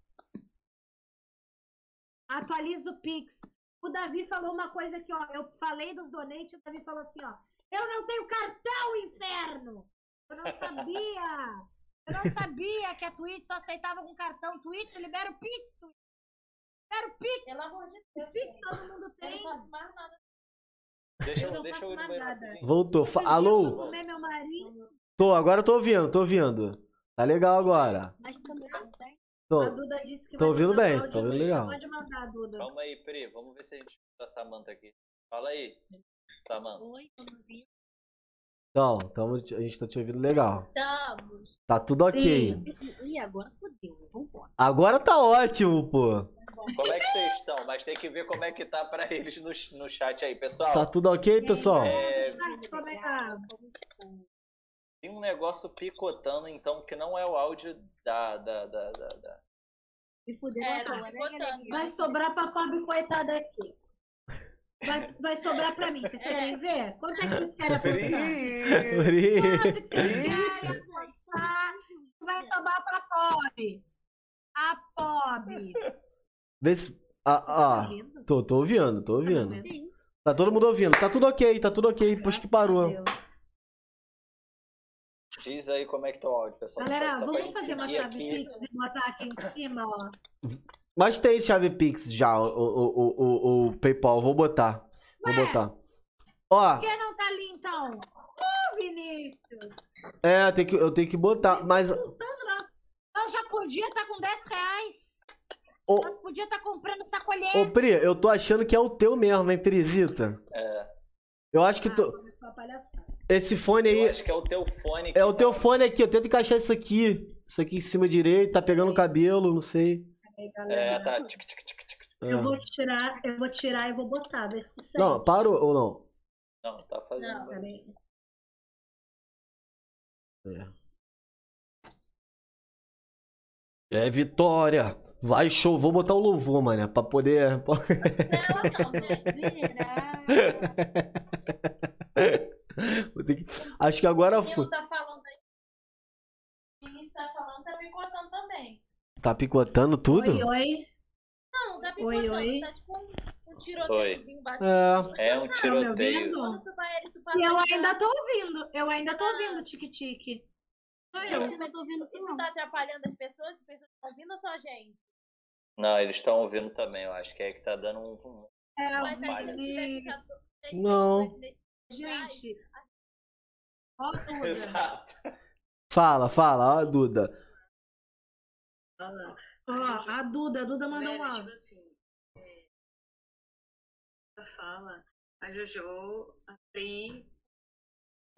B: Atualiza o Pix. O Davi falou uma coisa aqui, ó. Eu falei dos donates, o Davi falou assim, ó. Eu não tenho cartão, inferno! Eu não sabia! Eu não sabia que a Twitch só aceitava com cartão. Twitch, libera o Pix, Twitch. Libera o Pix.
A: Pelo amor de Deus.
B: Pix todo mundo
A: Eu
B: tem.
A: não faço mais nada.
C: Deixa
B: Eu
C: eu,
B: não
C: deixa eu
B: faço
C: ir no
B: mais
C: banheiro
B: nada.
C: rapidinho.
D: Voltou. Fa-
B: eu
D: Alô?
B: comer meu marido.
D: Tô, agora eu tô ouvindo, tô ouvindo. Tá legal agora.
A: Mas também não tem.
B: A
D: Tô.
B: Duda disse que
D: Tô ouvindo bem,
B: áudio
D: tô ouvindo legal.
B: Pode mandar, Duda.
C: Calma aí, Pri, vamos ver se a gente escuta a Samantha aqui. Fala aí, Samantha.
A: Oi, eu não vi.
D: Então, tamo, a gente tá te ouvindo legal.
A: Estamos.
D: Tá tudo ok.
B: Sim.
E: E agora fodeu, vambora.
D: Agora tá ótimo, pô.
C: Como é que vocês estão? Mas tem que ver como é que tá pra eles no, no chat aí, pessoal.
D: Tá tudo ok, pessoal?
C: É,
B: é tá?
C: Tem um negócio picotando, então, que não é o áudio da. da, da, da, da-
A: É, tá
E: né?
B: Vai sobrar pra pobre coitada aqui. Vai, vai sobrar pra mim. Vocês querem ver? Quanto é que vocês querem apostar?
D: Uri.
B: Quanto que vocês querem apostar? Vai sobrar pra pobre. A pobre.
D: Vê se. Ah,
B: Tá
D: ah.
B: ouvindo?
D: Tô, tô ouvindo, tô ouvindo.
E: Sim.
D: Tá todo mundo ouvindo. Tá tudo ok, tá tudo ok, depois que parou.
C: Diz aí como é que tá o áudio, pessoal.
B: Galera,
C: Só
B: vamos fazer uma chave
C: aqui.
B: Pix e botar aqui em cima, ó.
D: Mas tem chave Pix já, o, o, o, o, o PayPal. Vou botar. Vou
B: Ué?
D: botar. Ó,
B: Por que não tá ali então? Ô, Vinícius!
D: é, tem que, eu tenho que botar. Mas.
B: Nós, nós já podia estar com 10 reais.
D: Ô,
B: Nós podia estar comprando sacolete.
D: ô, Pri, eu tô achando que é o teu mesmo, hein, Prisita?
C: É,
D: Eu acho que
B: Ah,
D: tu,
B: palhaçada.
D: esse fone
C: eu
D: aí.
C: acho que é o teu fone.
D: É o teu
C: tá-
D: fone aqui, eu tento encaixar isso aqui. Isso aqui em cima direito, tá pegando o cabelo, não sei.
C: É, tá. Tic, tic, tic, tic.
D: É.
B: Eu vou tirar, eu vou tirar e vou botar, vê se tu sente.
D: Não, parou ou não?
C: Não, tá fazendo.
A: Não.
B: Peraí.
D: É vitória! Vai show, vou botar o louvor, mano, <laughs> pra poder.
A: Não, não, né?
D: Vou ter que- Acho que agora
A: O
D: foi.
A: Tá falando aí. O tá falando, tá picotando também.
D: Tá picotando tudo?
B: Oi, oi.
A: Não, tá
B: Oi,
A: picotando.
B: oi.
A: Tá tipo um, um tiroteiozinho baixo.
D: É.
C: É um tiroteio.
B: E eu ainda tô ouvindo, eu ainda tô ouvindo tique-tique. Sou eu.
E: Eu não tô ouvindo Isso não.
A: tá atrapalhando as pessoas? As pessoas estão ouvindo ou só a gente?
C: Não, eles estão ouvindo também, eu acho que é que tá dando um. um-
B: É,
A: Mas se a
C: falha.
A: gente tivesse
B: Vinícius.
A: já-
D: Não.
B: Gente. Ó, <laughs> tudo.
C: Exato.
D: Fala, fala, ó, Duda.
B: Ó, a Duda, a Duda mandou um
F: Vera,
B: áudio.
F: tipo assim, é, fala, a Jojo, a Pri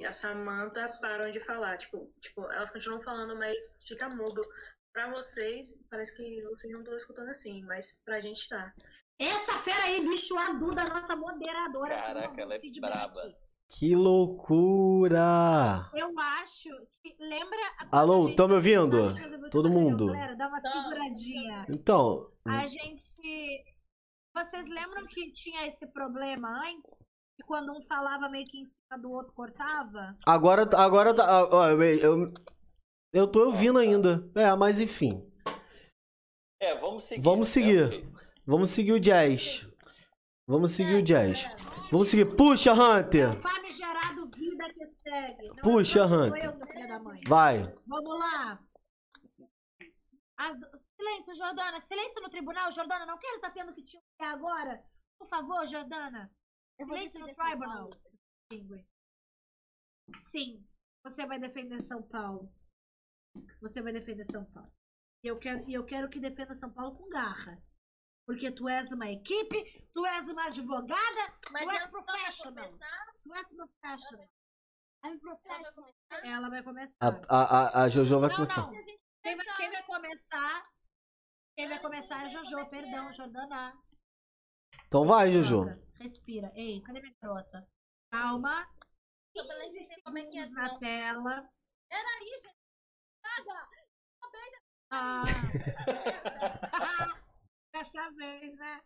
F: e a Samantha param de falar. Tipo, tipo, elas continuam falando, mas fica mudo. Pra vocês, parece que vocês não estão escutando assim, mas pra gente tá.
B: Essa fera aí, bicho, a Duda, nossa moderadora. que
C: Caraca, ela é
B: feedback.
C: braba.
D: Que loucura!
B: Eu acho que. Lembra.
D: Alô,
B: a gente
D: tão me ouvindo? Todo mundo?
B: Galera, dá uma seguradinha.
D: Então,
B: A gente. Vocês lembram que tinha esse problema antes? Que quando um falava meio que em cima do outro cortava?
D: agora, agora tá. Ó, eu, eu, eu tô ouvindo ainda. É, mas enfim.
C: É, vamos seguir.
D: Vamos
C: é
D: seguir. Vamos seguir o jazz. Vamos seguir o jazz. Vamos seguir. Puxa, Hunter!
B: Famigerado vida que segue. Não,
D: Puxa,
B: não sou
D: Hunter.
B: eu.
D: Vai.
B: Vamos lá. As Silêncio, Jordana. Silêncio no tribunal. Jordana, não quero estar tendo que te olhar agora. Por favor, Jordana. Silêncio no tribunal. Sim, você vai defender São Paulo. Você vai defender São Paulo. E eu quero, eu quero que defenda São Paulo com garra. Porque tu és uma equipe, tu és uma advogada,
A: Mas
B: tu és professional. Tu és professional.
E: I'm
A: ela vai
E: professional.
A: começar.
B: Ela vai começar.
D: A, a, a, a Jojo vai
B: Não,
D: começar.
B: não. Quem vai, quem vai começar? Quem vai começar é a Jojo, perdão, Jordana.
D: Então vai, Jojo.
B: Respira. Ei, cadê minha garota? Calma.
A: Como é que é
B: na tela.
A: Peraí, gente. Caga!
B: Ah. <laughs> Dessa vez, né?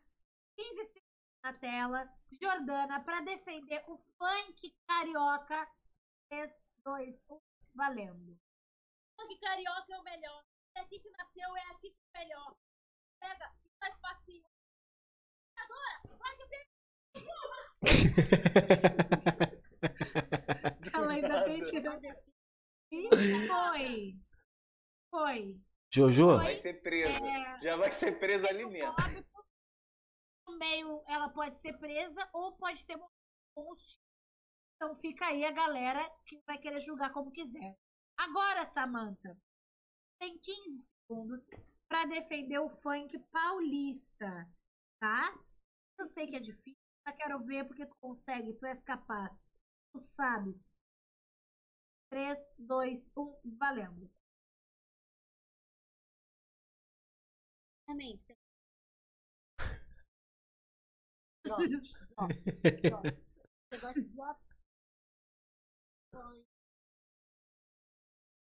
B: 15 segundos na tela. Jordana, pra defender o funk carioca. 3, 2, 1, valendo.
A: Que carioca é o melhor. É aqui que nasceu, é aqui que é o melhor. Pega faz passinho. Agora, vai que <laughs> <laughs>
B: Ela ainda
C: Nada.
B: tem que. E foi. Foi.
D: Jojo?
C: Vai ser presa.
B: É,
C: Já vai ser presa ali mesmo.
B: meio, ela pode ser presa ou pode ter tiros. Então fica aí a galera que vai querer julgar como quiser. Agora, Samantha, tem 15 segundos para defender o funk paulista, tá? Eu sei que é difícil, mas quero ver porque tu consegue, tu és capaz. Tu sabes. 3, 2, 1, valendo.
E: Exatamente. Tem... <laughs> Drops, drops, drops. Você gosta de drops?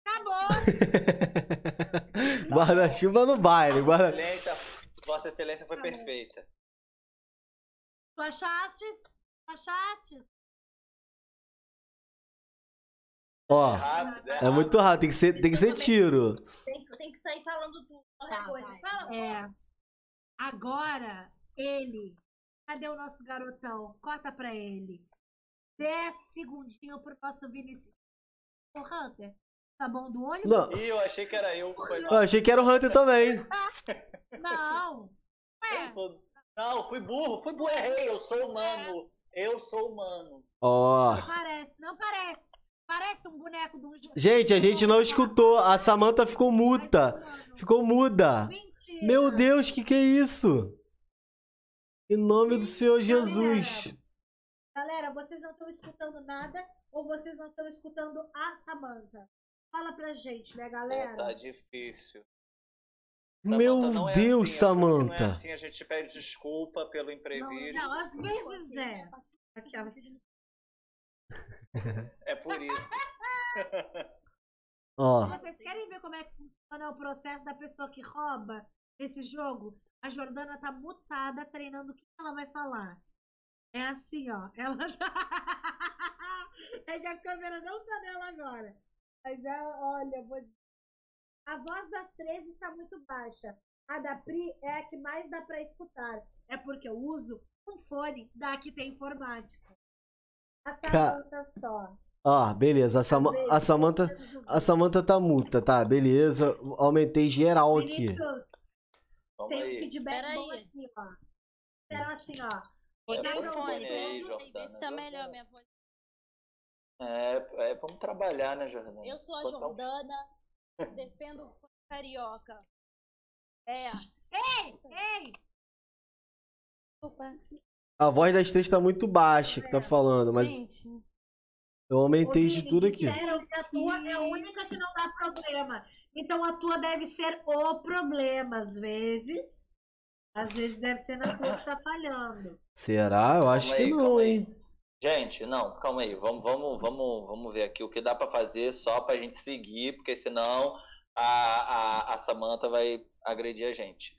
B: Acabou! <laughs>
D: Guarda-chuva no baile.
C: Vossa
D: Guarda...
C: Excelência, Vossa Excelência foi
B: bom.
C: perfeita.
B: Tu achaste? Tu achaste?
D: Ó,
C: Rápido, é,
D: é
C: rápido.
D: muito rápido. Tem que ser, tem que ser tiro.
A: Tem, tem que sair falando tudo. Qualquer
E: Tá,
A: coisa.
E: vai.
A: Fala,
B: É. Agora, ele. Cadê o nosso garotão? Corta pra ele. 10 segundinhos pro nosso Vinicius. Ô, Hunter, tá bom do olho?
D: Não,
C: Ih, eu achei que era eu. Foi
D: eu achei que era o Hunter também. <laughs>
B: Não.
C: Eu
B: Ué,
C: sou- Não, fui burro, fui burro, errei. Eu sou humano. Eu sou humano.
D: Ó.
B: não parece, não parece. Parece um boneco de um
D: Gente, a gente não escutou. A Samantha ficou
B: um
D: Ficou muda.
B: Mentira.
D: Meu Deus, que que é isso? Em nome do Senhor Jesus.
B: Galera, vocês não estão escutando nada ou vocês não estão escutando a Samantha? Fala pra gente, né,
C: É,
B: galera?
C: tá difícil.
D: Meu
C: não é
D: Deus,
C: assim, Não é
D: Samantha.
C: assim, a gente pede desculpa pelo imprevisto.
B: Não, às vezes é. Aquela...
C: É por isso.
D: Ó.
B: Vocês querem ver como é que funciona o processo da pessoa que rouba esse jogo? A Jordana tá mutada treinando o que ela vai falar. É assim, ó. Ela <laughs> É que a câmera não tá nela agora. Mas ela, olha, vou dizer. A voz das três está muito baixa. A da Pri é a que mais dá pra escutar. É porque eu uso um fone da que tem informática. A Samanta só.
D: Ó, beleza. A, Sama- a Samantha. A Samantha tá multa, tá? Beleza. Aumentei geral aqui.
B: Vinícius, tem um feedback
A: Peraí.
B: bom aqui, ó. Será assim, ó.
A: Botei o fone, vê se tá
C: Jordana,
A: melhor minha voz.
C: É, é, vamos trabalhar, né, Jordana?
A: Eu sou a
C: Botar um-
A: Jordana, defendo o carioca. É.
B: Ei, ei!
A: Desculpa.
D: A voz das três tá muito baixa que tá falando, mas
A: Gente,
D: eu aumentei de tudo aqui.
B: Disseram que a tua é a única que não dá problema. Então a tua deve ser o problema, às vezes. Às vezes deve ser na tua que tá falhando.
D: Será? Eu acho
C: Calma
D: que
C: aí,
D: não,
C: calma aí.
D: hein?
C: Gente, não, calma aí. Vamos, vamos, vamos, vamos ver aqui o que dá pra fazer só pra gente seguir, porque senão a, a, a Samantha vai agredir a gente.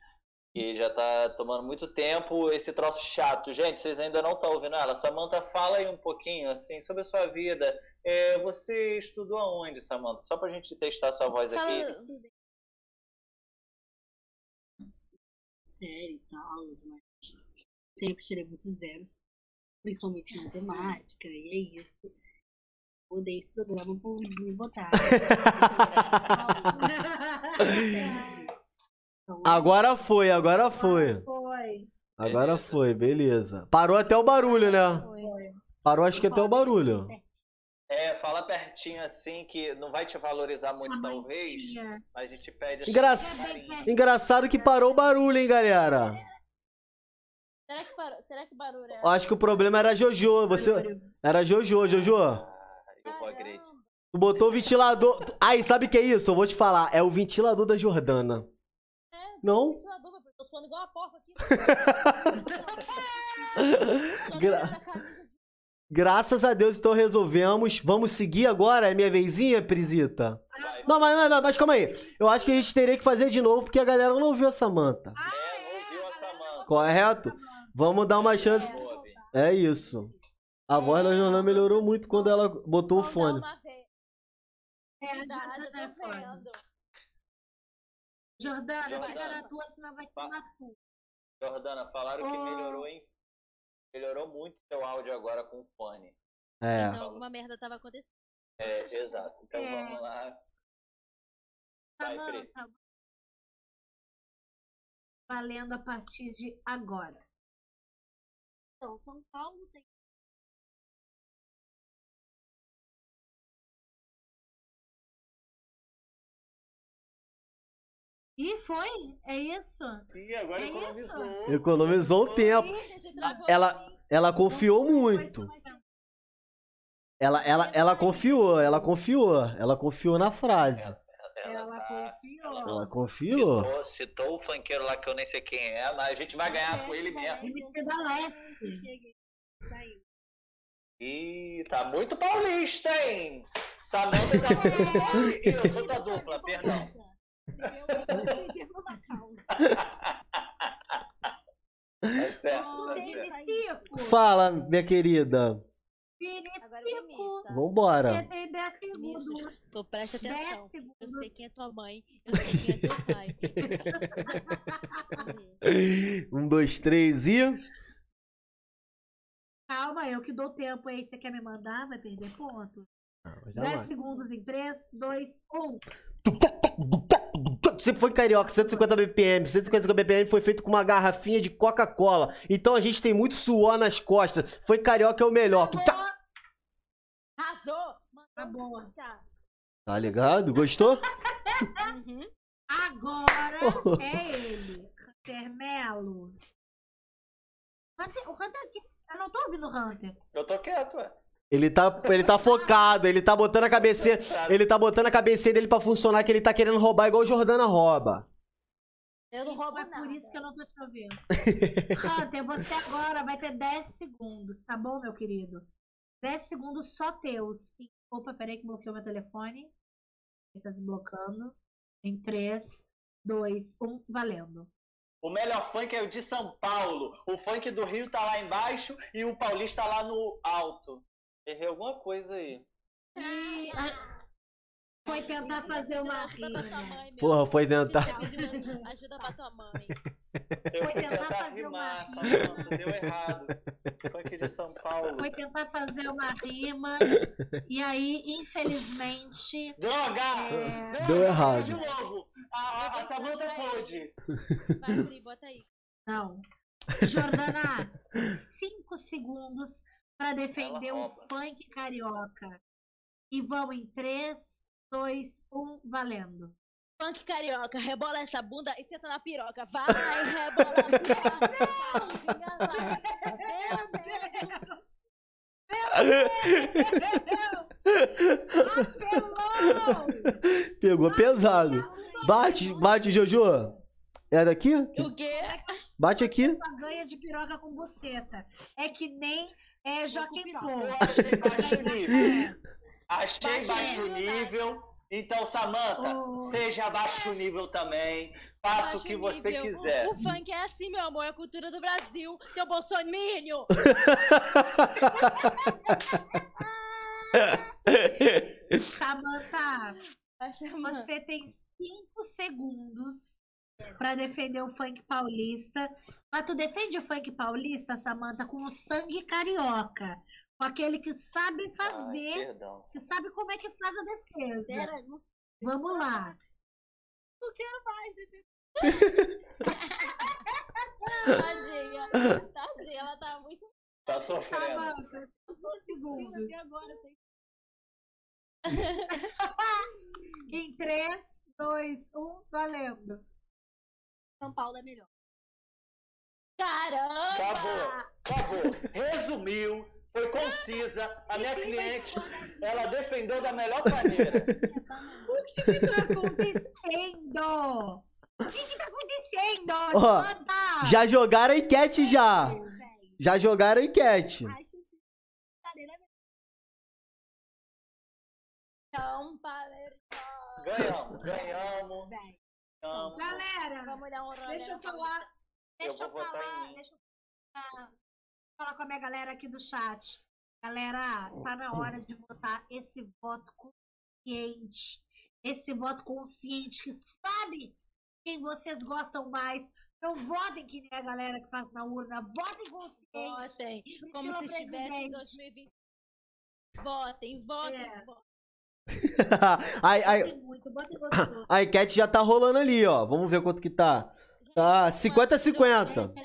C: E já tá tomando muito tempo esse troço chato. Gente, vocês ainda não estão ouvindo ela. Samantha, fala aí um pouquinho, assim, sobre a sua vida. É, você estudou aonde, Samantha? Só pra gente testar sua voz aqui.
A: fala.
G: série e tal, mas sempre tirei muito zero, principalmente em matemática, e é isso. Odeio esse programa por me botar.
D: Agora foi, agora foi.
B: Foi.
D: Agora foi, beleza. Parou até o barulho, né? Parou acho que até o barulho.
C: É, fala pertinho assim, que não vai te valorizar muito, talvez, mas a gente pede assim,
D: Engra-. Engraçado que parou o barulho, hein, galera?
A: Será que, parou, será que barulho é?
D: Eu acho que o problema era a Jojo. Você. Era a Jojo, Jojo.
C: Ah, eu vou agredir.
D: Tu botou o ventilador. Ai, sabe o que é isso? Eu vou te falar. É o ventilador da Jordana.
A: É,
D: Não?
A: tô suando igual a porca aqui. <laughs>
D: Gra- Graças a Deus, então resolvemos. Vamos seguir agora? É minha vezinha, Prisita? Não, mas, não, mas calma aí. Eu acho que a gente teria que fazer de novo, porque a galera não ouviu a Samanta.
C: É, não ouviu a Samantha.
D: Correto? Vamos dar uma chance.
C: Vini.
D: É isso. A voz da Jordana melhorou muito quando ela botou o fone.
B: É, a
A: Verdade,
B: Jordana é
A: eu tô
B: foda.
A: vendo.
B: Jordana, vai
C: Jordana.
B: dar a tua, senão vai tomar tu.
C: Jordana, falaram que
B: Oh.
C: melhorou, hein? Melhorou muito seu áudio agora com o fone.
D: É.
A: Então alguma merda tava acontecendo.
C: É, exato. Então
B: É.
C: vamos lá. Vai, Pri.
B: Samanta. Valendo a partir de agora.
G: Então, São Paulo tem
B: E foi? É isso?
C: Ih, agora
B: É
C: economizou.
D: Economizou um tempo. Ela, ela confiou muito. Ela, ela, ela confiou, ela confiou. Ela confiou na frase.
B: Ela
C: tá-
B: confiou.
D: Ela confiou.
C: Citou, citou o funkeiro lá que eu nem sei quem é, mas a gente vai ganhar com ele mesmo.
B: MC da Leste.
G: Saiu.
C: Ih, tá muito paulista, hein? Samanta tá <laughs> muito paulista. Ih, eu sou da dupla, perdão.
G: Na causa.
C: Tá certo, tá certo.
B: Vinicico.
D: Fala, minha querida.
A: Agora eu
D: Vambora.
B: 10.
A: Tô, preste
B: 10
A: atenção. Eu sei quem é tua mãe, eu sei quem é teu pai. <laughs>
D: Um, dois, três e.
B: Calma, eu que dou tempo aí. Você quer me mandar? Vai perder ponto.
D: Já
B: 10
D: vai.
B: segundos em um. 3, 2, 1.
D: Sempre foi carioca, 150 BPM. 150 BPM foi feito com uma garrafinha de Coca-Cola. Então a gente tem muito suor nas costas. Foi carioca é o melhor. Tu tá...
A: Arrasou!
B: Tá bom.
A: Tchau.
D: tá ligado? Gostou?
A: Uhum.
B: Agora <laughs> é ele. Hunter Melo. Hunter, o Hunter aqui. Eu não tô ouvindo o Hunter.
C: Eu tô quieto, ué.
D: Ele tá, ele tá focado, ele tá botando a cabeça. Ele tá botando a cabeça dele pra funcionar, que ele tá querendo roubar igual o Jordana rouba.
A: Eu não roubo
B: É
A: nada.
B: por isso que eu não tô te ouvindo. Hunter, você agora vai ter 10 segundos, tá bom, meu querido? 10 segundos só teus. Opa, peraí que bloqueou meu telefone. Ele tá desblocando. Em 3, 2, 1, valendo.
C: O melhor funk é o de São Paulo. O funk do Rio tá lá embaixo e o paulista lá no alto. Errei alguma coisa aí.
B: E a- foi tentar fazer uma rima.
D: Porra, foi tentar.
A: Ajuda pra tua mãe. <laughs>
C: Eu
B: Foi tentar
C: tentar
B: fazer
C: rimar,
B: uma-
C: Samanta, deu errado. Funk de São Paulo.
B: Foi tentar fazer uma rima. E aí, infelizmente.
C: Droga!
B: É...
D: Deu errado.
C: De novo! A, a, a Samanta pôde.
A: Vai, Pri, bota aí.
B: Não. Jordana, <laughs> 5 segundos para defender o funk carioca. E vão em 3, 2, 1, valendo.
A: Funk carioca, rebola essa bunda e senta na piroca. Vai, rebola a bunda.
B: Apelou!
D: Pegou pesado. Bate, bate, Jojo. É daqui?
A: O quê?
D: Bate aqui.
B: Só ganha de piroca com buceta. É que nem é Joaquim Pô.
C: Eu achei baixo <laughs> nível. Achei
A: Baixo
C: baixo
A: nível,
C: nível. Então, Samanta,
B: Oh.
C: seja baixo nível também. Faça o que você
A: nível.
C: quiser.
A: O funk é assim, meu amor, é a cultura do Brasil. Teu bolsominion. <laughs>
B: Samanta, você tem 5 segundos para defender o funk paulista. Mas tu defende o funk paulista, Samanta, com o sangue carioca. Com aquele que sabe
C: Ai,
B: fazer,
C: perdão.
B: que sabe como é que faz a defesa.
G: Pera, não sei.
B: Vamos lá.
G: Não quero mais. Bebê.
A: Tadinha. Tadinha, ela tá muito.
C: Tá sofrendo.
B: 5 segundos.
G: Agora, <laughs>
B: Em 3, 2, 1, valendo.
G: São Paulo é melhor.
A: Caramba!
C: Acabou. Acabou. Resumiu. Foi concisa. A minha cliente, ela defendeu da melhor maneira.
B: O que que tá acontecendo? O que que tá acontecendo?
D: Ó? Já jogaram a enquete já. Já jogaram a enquete.
A: Então.
C: Ganhamos, ganhamos. Ganhamos.
B: Galera,
A: Vamos dar um rolê.
B: deixa eu falar.
C: Eu
B: Deixa eu,
C: vou votar
B: falar.
C: em mim.
B: Deixa eu falar, falar com a minha galera aqui do chat. Galera, tá na hora de votar esse voto consciente. Esse voto consciente que sabe quem vocês gostam mais. Não votem que nem a galera que faz na urna. Votem consciente.
A: Votem. Como se estivesse em
B: Presidente.
A: 2020. Votem, votem,
B: É.
A: votem. <laughs>
D: Ai, ai, a enquete já tá rolando ali, ó. Vamos ver quanto que tá. Tá, 50 a 50.
A: Gente,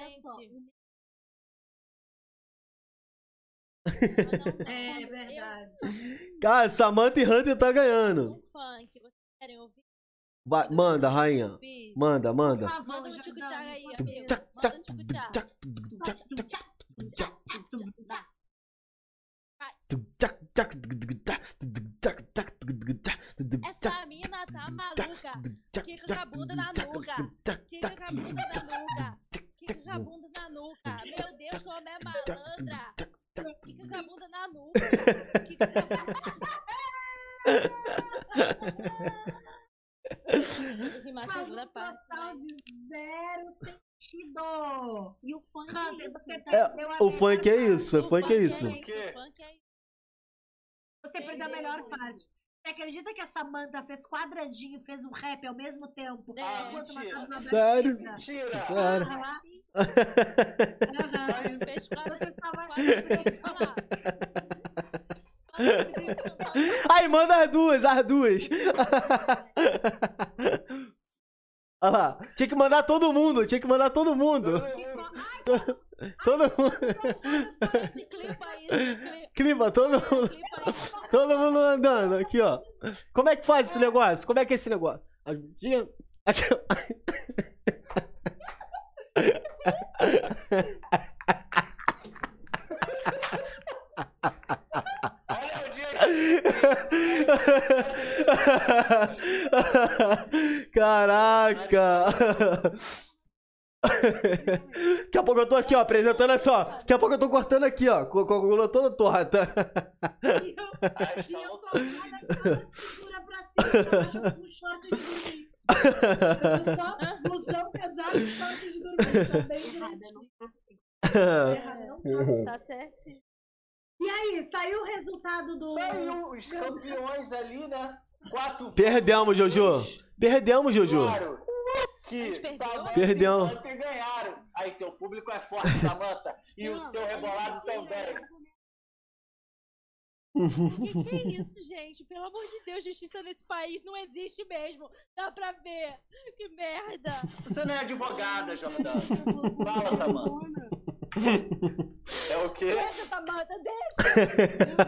B: É verdade.
D: Cara, Samantha e Hunter tá ganhando. Vai, manda, rainha. Manda, manda.
B: favor,
A: Manda um tchucu-tchaga aí, amigo. Manda um. Essa mina tá maluca. Quica com a bunda na nuca. Quica com a bunda na nuca. Quica com a bunda na nuca. Meu Deus, como é malandra. Quica com a bunda na nuca. Quica com a bunda...
B: Faz
A: segunda
B: um
A: parte.
B: total de zero sentido.
G: E o funk é isso.
D: É, o funk é isso, o funk é isso.
A: É isso, o funk é isso.
B: Você perdeu a melhor parte. Você acredita que a Samantha fez quadradinho, fez um rap ao mesmo tempo?
A: É.
B: enquanto
C: Mentira.
D: Sério?
C: Mentira!
D: Claro.
B: Aham, <laughs>
A: Aham.
B: aham.
A: Fez quadradinho.
D: Aí, manda as duas, as duas. <laughs> Olha lá. Tinha que mandar todo mundo, tinha que mandar todo mundo. Todo <laughs> mundo.
A: Gente, clipa
D: todo mundo. Todo mundo andando. Aqui, ó. Como é que faz esse negócio? Como é que é esse negócio? Aqui, aqui, ó.
C: Olha o dia <laughs>
D: Caraca! <laughs> Daqui a pouco eu tô aqui, ó, apresentando assim, ó. Daqui a pouco eu tô cortando aqui, ó, com com a coluna toda torta.
B: E eu, e tô pra cima, com short de dormir. Eu só blusão pesado e short de dormir. Também
G: Errada,
B: direitinho.
G: não tá.
B: Errado,
A: certinho.
B: E aí, saiu o resultado do.
C: Saiu os campeões ali, né? Quatro
D: Perdemos, Jojo. Perdemos, Jojo.
C: Claro. Que
A: gente perdeu?
C: E Hunter ganharam. Aí teu público é forte, <laughs> Samantha. E o
G: Não,
C: seu rebolado também.
A: O <laughs> que, que é isso, gente? Pelo amor de Deus, justiça nesse país não existe mesmo. Dá pra ver. Que merda.
C: Você não é advogada, Jordana. Fala, Samantha.
G: Dona,
C: É o quê?
A: Deixa, Samanta, deixa.
G: dona,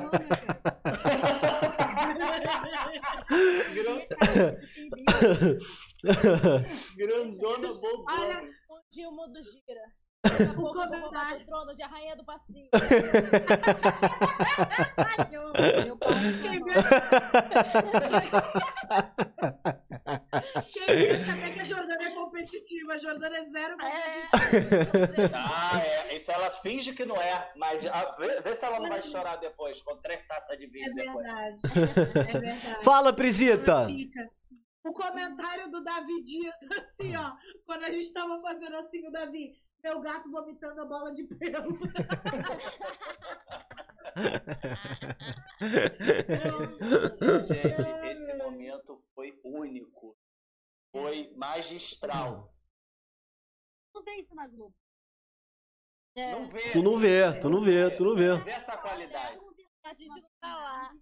G: dona, cara. <laughs>
C: Grandona <laughs> bobona.
B: Olha,
A: Um dia o mundo gira. A
B: comentário.
A: o trono de rainha do passinho.
G: Meu pai
B: Quem Quem acha até que a Jordana é competitiva? A Jordana é zero competitiva.
A: É.
C: Ah, é. Isso ela finge que não é. Mas ah, vê, vê se ela não vai chorar depois, com três taças de
B: É
C: vinho depois.
B: verdade. É verdade.
D: Fala, Prisita.
B: O comentário do Davi Dias, assim, ó. Quando a gente tava fazendo assim, o Davi, meu gato vomitando a bola de pelo.
C: Gente, esse momento foi único. Foi magistral.
G: Não vê isso na Globo.
A: É.
C: Não vê.
D: Tu não vê, tu não vê, tu não vê.
C: Vê essa qualidade.
A: A gente não tá lá.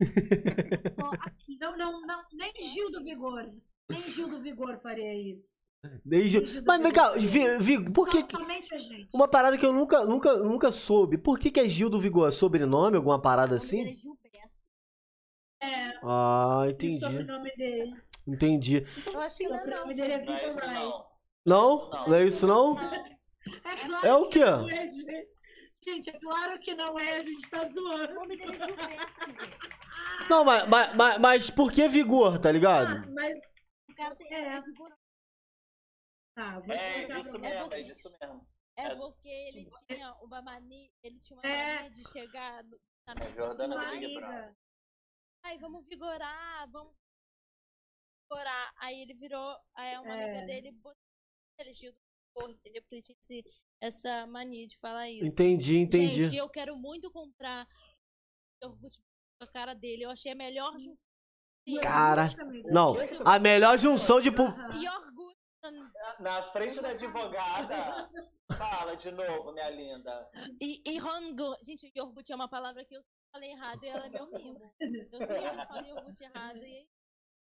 G: É só aqui.
B: Não, não, não. Nem Gil do Vigor. Nem Gil do Vigor faria isso.
D: Desde... Mas vem cá, Vi- Vi- por que.
B: Só- somente a gente.
D: Uma parada que eu nunca, nunca, nunca soube. Por que, que é Gil do Vigor? Sobrenome? Alguma parada
G: O nome
D: assim?
G: é.
B: É,
D: Ah,
B: o
D: entendi.
B: sobrenome dele.
D: Entendi.
A: Eu acho que
B: O
A: não é não.
B: sobrenome dele é
C: Não é isso,
B: Wright.
C: não.
D: Não? Não é isso não?
B: É,
D: É o
B: que
D: quê?
B: não é, gente. É claro que não é, a gente tá
G: O
B: zoando.
G: nome dele é Gilberto. gente.
D: Não, mas, mas, mas, mas por que Vigor, tá
B: Ah,
D: ligado?
B: mas.
G: O cara tem
B: É.
G: é.
B: Tá, vou
C: É disso
B: pra
C: mesmo,
A: porque-
C: é disso mesmo.
A: É porque ele tinha uma mania, ele tinha uma
B: É.
A: mania de chegar no- na amiga
C: Jordana
A: assim, ai, vamos vigorar, vamos vigorar. Aí ele virou, aí uma
B: É.
A: amiga dele botou ele Gil do Vigor, entendeu? Porque ele tinha esse- essa mania de falar isso.
D: Entendi, entendi.
A: Gente, eu quero muito comprar iogurte com a cara dele. Eu achei a melhor junção.
D: Cara. Não, a melhor junção de.
A: Iogurte.
C: Na frente da advogada. <laughs> Fala de novo, minha linda.
A: E, e rango. Gente, iogurte é uma palavra que eu falei errado e ela é meu mimo. Eu sempre falo iogurte errado e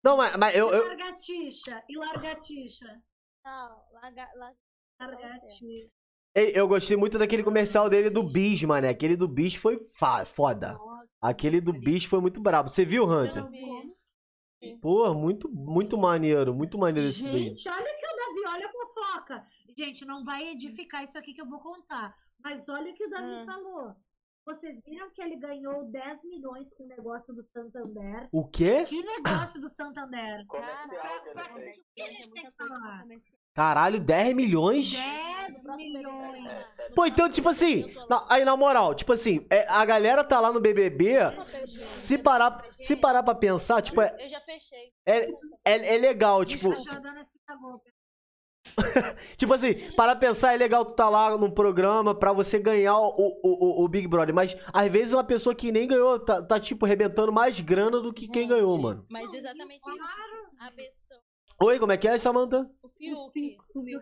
D: Não, mas, mas eu,
B: E largatixa. E largatixa.
A: não, larga, larga.
B: Largatixa.
D: Ei, Eu gostei muito daquele comercial dele do Bis, mano. Aquele do Bis foi foda.
G: Nossa,
D: Aquele do Bis foi muito brabo. Você viu, Hunter?
B: Eu vi.
D: Pô, muito, muito maneiro. Muito maneiro esse daí.
B: Gente, olha que o Davi, olha a fofoca. Gente, não vai edificar isso aqui que eu vou contar. Mas olha o que o Davi
A: Hum.
B: falou. Vocês viram que ele ganhou 10 milhões com o negócio do Santander?
D: O quê?
B: Que negócio do Santander?
C: Comercial que ele
B: Caraca,
C: fez.
B: que eles têm que falar?
D: Caralho, 10 milhões?
B: 10 milhões.
D: Pô, então, tipo assim, na- aí na moral, tipo assim, é, a galera tá lá no BBB, se parar, se parar pra pensar, tipo, é,
A: Eu já fechei.
D: é, é, é legal, tipo,
B: cagou. <laughs>
D: tipo assim, parar pra pensar, é legal tu tá lá num programa pra você ganhar o, o, o, o Big Brother, mas às vezes uma pessoa que nem ganhou tá, tá, tipo, arrebentando mais grana do que quem ganhou, mano.
A: Mas exatamente isso. A pessoa.
D: Oi, como é que é, Samantha?
A: O
G: O
A: Fiuk.
G: Fiuk sumiu.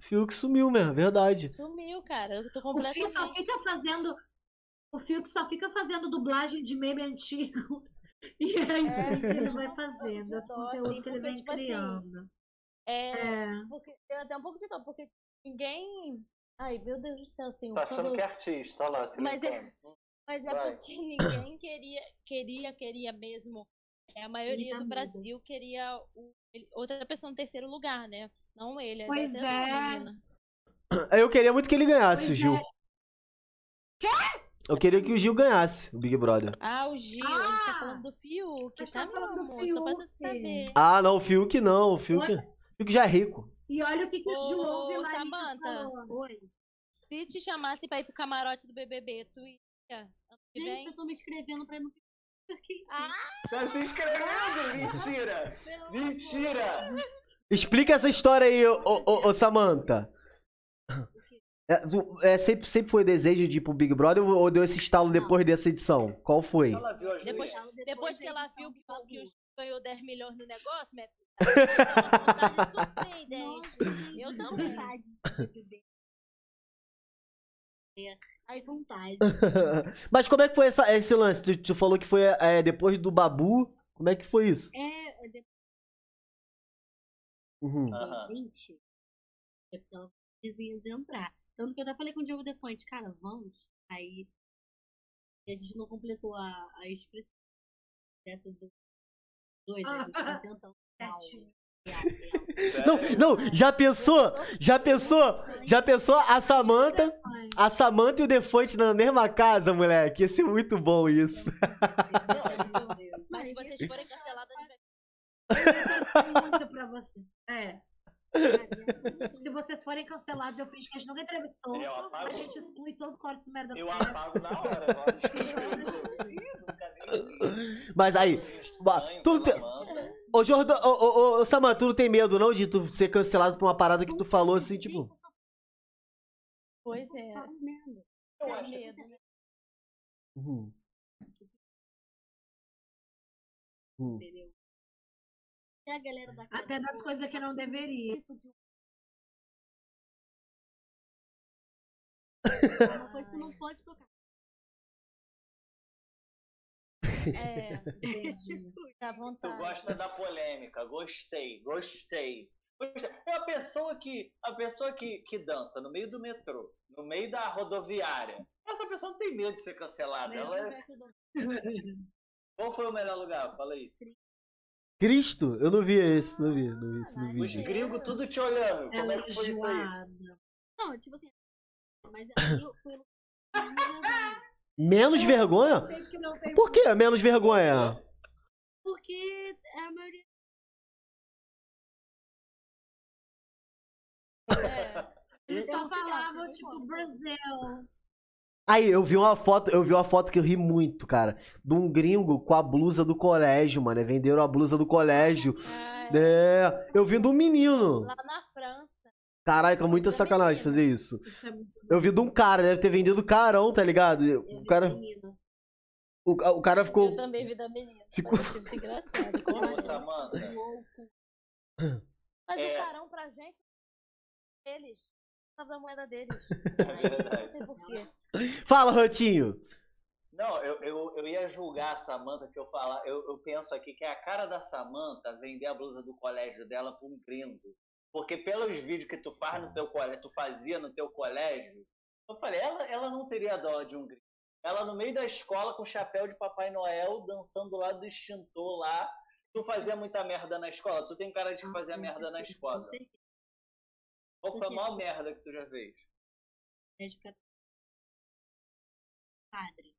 D: Fiuk sumiu mesmo, verdade.
A: Sumiu, cara. Eu tô
B: O Fiuk só
A: completamente.
B: fica fazendo. O Fiuk só fica fazendo dublagem de meme antigo. <laughs> E é isso aí que ele vai fazendo. Esse
A: dó,
B: conteúdo
A: assim,
B: que ele vem
A: tipo assim,
B: criando.
A: É,
B: É.
A: porque eu até um pouco de dó, porque ninguém. Ai, meu Deus do céu, assim.
C: Tá achando
A: quando-
C: que é artista, olha lá. se
A: Mas é-. Mas é
C: Vai.
A: porque ninguém queria, queria, queria mesmo. É, a maioria
B: Eita,
A: do. Brasil queria o- outra pessoa no terceiro lugar, né? Não ele.
B: Pois
A: até essa
B: é.
A: menina.
D: Eu queria muito que ele ganhasse, o
B: Pois
D: Gil.
B: é.
D: Eu queria que o Gil ganhasse, o Big Brother.
A: Ah, o Gil, a gente tá
B: Ah!
A: falando do Fiuk, tá, meu
B: falando do
A: amor? Só pra saber.
D: Ah, não, o Fiuk não, o Fiuk, o Fiuk já é rico.
B: E olha o que, que o
A: Samantha.
B: falou.
G: Oi.
A: Se te chamasse pra ir pro camarote do BBB, tu ia?
G: Gente, eu tô me inscrevendo pra ir no.
A: Ah,
C: Tá se inscrevendo! <laughs> Mentira! Mentira!
D: Explica essa história aí, ô, ô, ô, ô, Samantha. É, é, sempre, sempre foi desejo de ir pro Big Brother ou deu esse estalo depois dessa edição? Qual foi?
A: Depois, depois que ela viu que, que o Gil ganhou 10 milhões no negócio, minha filha, <laughs> surpreendente.
G: Nossa,
A: Eu também.
G: Ai, vontade. <laughs>
D: Mas como é que foi essa- esse lance? Tu, tu falou que foi é, depois do Babu. Como é que foi isso?
G: É, é depois
D: Uhum.
G: 20, é porque ela vizinha de entrar. Tanto que eu até falei com o Diogo Defante, cara, vamos. Aí e a gente não completou a, a inscrição dessa do dois, a gente tá tentando. <laughs>
B: Sete.
D: Não, não, já pensou? Já pensou? Já pensou a Samantha, a Samantha e o Defante na mesma casa, moleque? Ia ser muito bom isso.
A: Mas se vocês forem canceladas,
B: Eu muito pra você. É. Se vocês forem cancelados, eu finge que a gente nunca entrevistou.
C: Eu
B: A gente exclui todo o corte de merda.
C: Eu apago na hora.
D: Mas aí, tu tem-. Ô, Jordan, ô, ô, ô, Samantha, tu não tem medo não de tu ser cancelado por uma parada que tu falou assim, tipo.
A: Pois é.
C: Eu
A: Sem
C: acho
A: medo.
D: Uhum.
G: Entendeu? É a galera da casa
B: Até das
G: do-
B: coisas que não deveria.
G: tipo É uma coisa que não pode tocar. <laughs>
A: É, dá
C: Tu
A: vontade.
C: gosta da polêmica, gostei, gostei. É a pessoa que a pessoa que, que dança no meio do metrô, no meio da rodoviária. Essa pessoa não tem medo de ser cancelada. Ela é... <laughs> Qual foi o melhor lugar? Fala aí.
D: Cristo? Eu não vi esse, não vi, não vi esse no
C: Os
D: vídeo.
C: gringos tudo te olhando. Como
B: Ela
C: é que foi isso aí?
G: Não, tipo assim. Mas eu fui. <laughs>
D: Menos vergonha?
B: Sei que não tem
D: Por que menos vergonha?
G: Porque a maioria. <laughs>
A: É.
B: Eles só falavam, tipo. Brasil.
D: Aí, eu vi uma foto, eu vi uma foto que eu ri muito, cara. De um gringo com a blusa do colégio, mano. Venderam a blusa do colégio.
A: Ah,
D: É, eu vi de um menino.
A: Lá na França.
D: Caraca, muita sacanagem fazer isso.
B: Isso é muito
D: Eu vi de um cara, deve ter vendido carão, tá ligado?
G: Eu
D: O
G: vi
D: cara, o, o cara ficou.
A: Eu também vi da menina.
D: Ficou-
A: Mas achei muito engraçado. com
C: Ô,
A: certeza.
C: Samanta.
G: Louco.
A: Mas
C: É.
A: o carão pra gente, eles. Da moeda deles. <laughs>
C: É
A: Aí não tem porquê.
D: Fala, Rotinho.
C: Não, eu, eu, eu ia julgar a Samanta que eu falar. Eu, eu penso aqui que é a cara da Samanta vender a blusa do colégio dela pra um gringo. Porque pelos vídeos que tu faz no teu colégio, tu fazia no teu colégio, eu falei, ela, ela não teria dó de um gringo. Ela no meio da escola com chapéu de Papai Noel, dançando do lado do extintor lá. Tu fazia muita merda na escola? Tu tem cara de fazia
G: Com
C: merda na
G: certeza,
C: escola. Qual foi a maior merda que tu já fez?
G: É de
E: padre.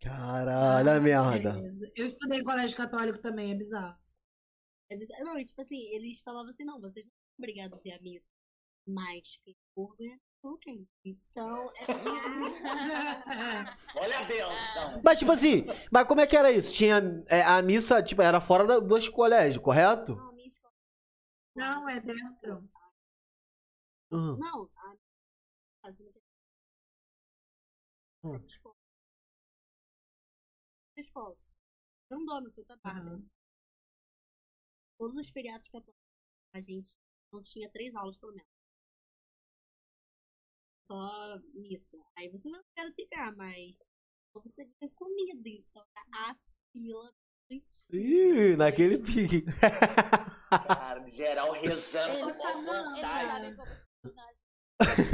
D: Caralho, a merda.
B: Eu estudei em colégio católico também, é bizarro.
E: É bizarro. Não, e, tipo assim, eles falavam assim, não, vocês não são obrigados a ir à missa. Mas quem for cachorro quente. Então, é <laughs> <laughs>
C: Olha a benção.
D: Mas, tipo assim, mas como é que era isso? Tinha é, a missa, tipo, era fora da, dos colégios, correto?
E: Não, a minha escola.
B: Não, é dentro.
D: Uhum.
E: Não, a fazenda
D: Hum.
E: da escola. Da escola. Grandona, Santa Bárbara. Todos os feriados católicos, a gente não tinha três aulas pelo menos. Só missa. Aí você não quer ficar, mas você ganha comida, então a fila.
D: Ih, naquele pique. <laughs>
C: Cara, geral rezando
A: Eles Eles sabem como.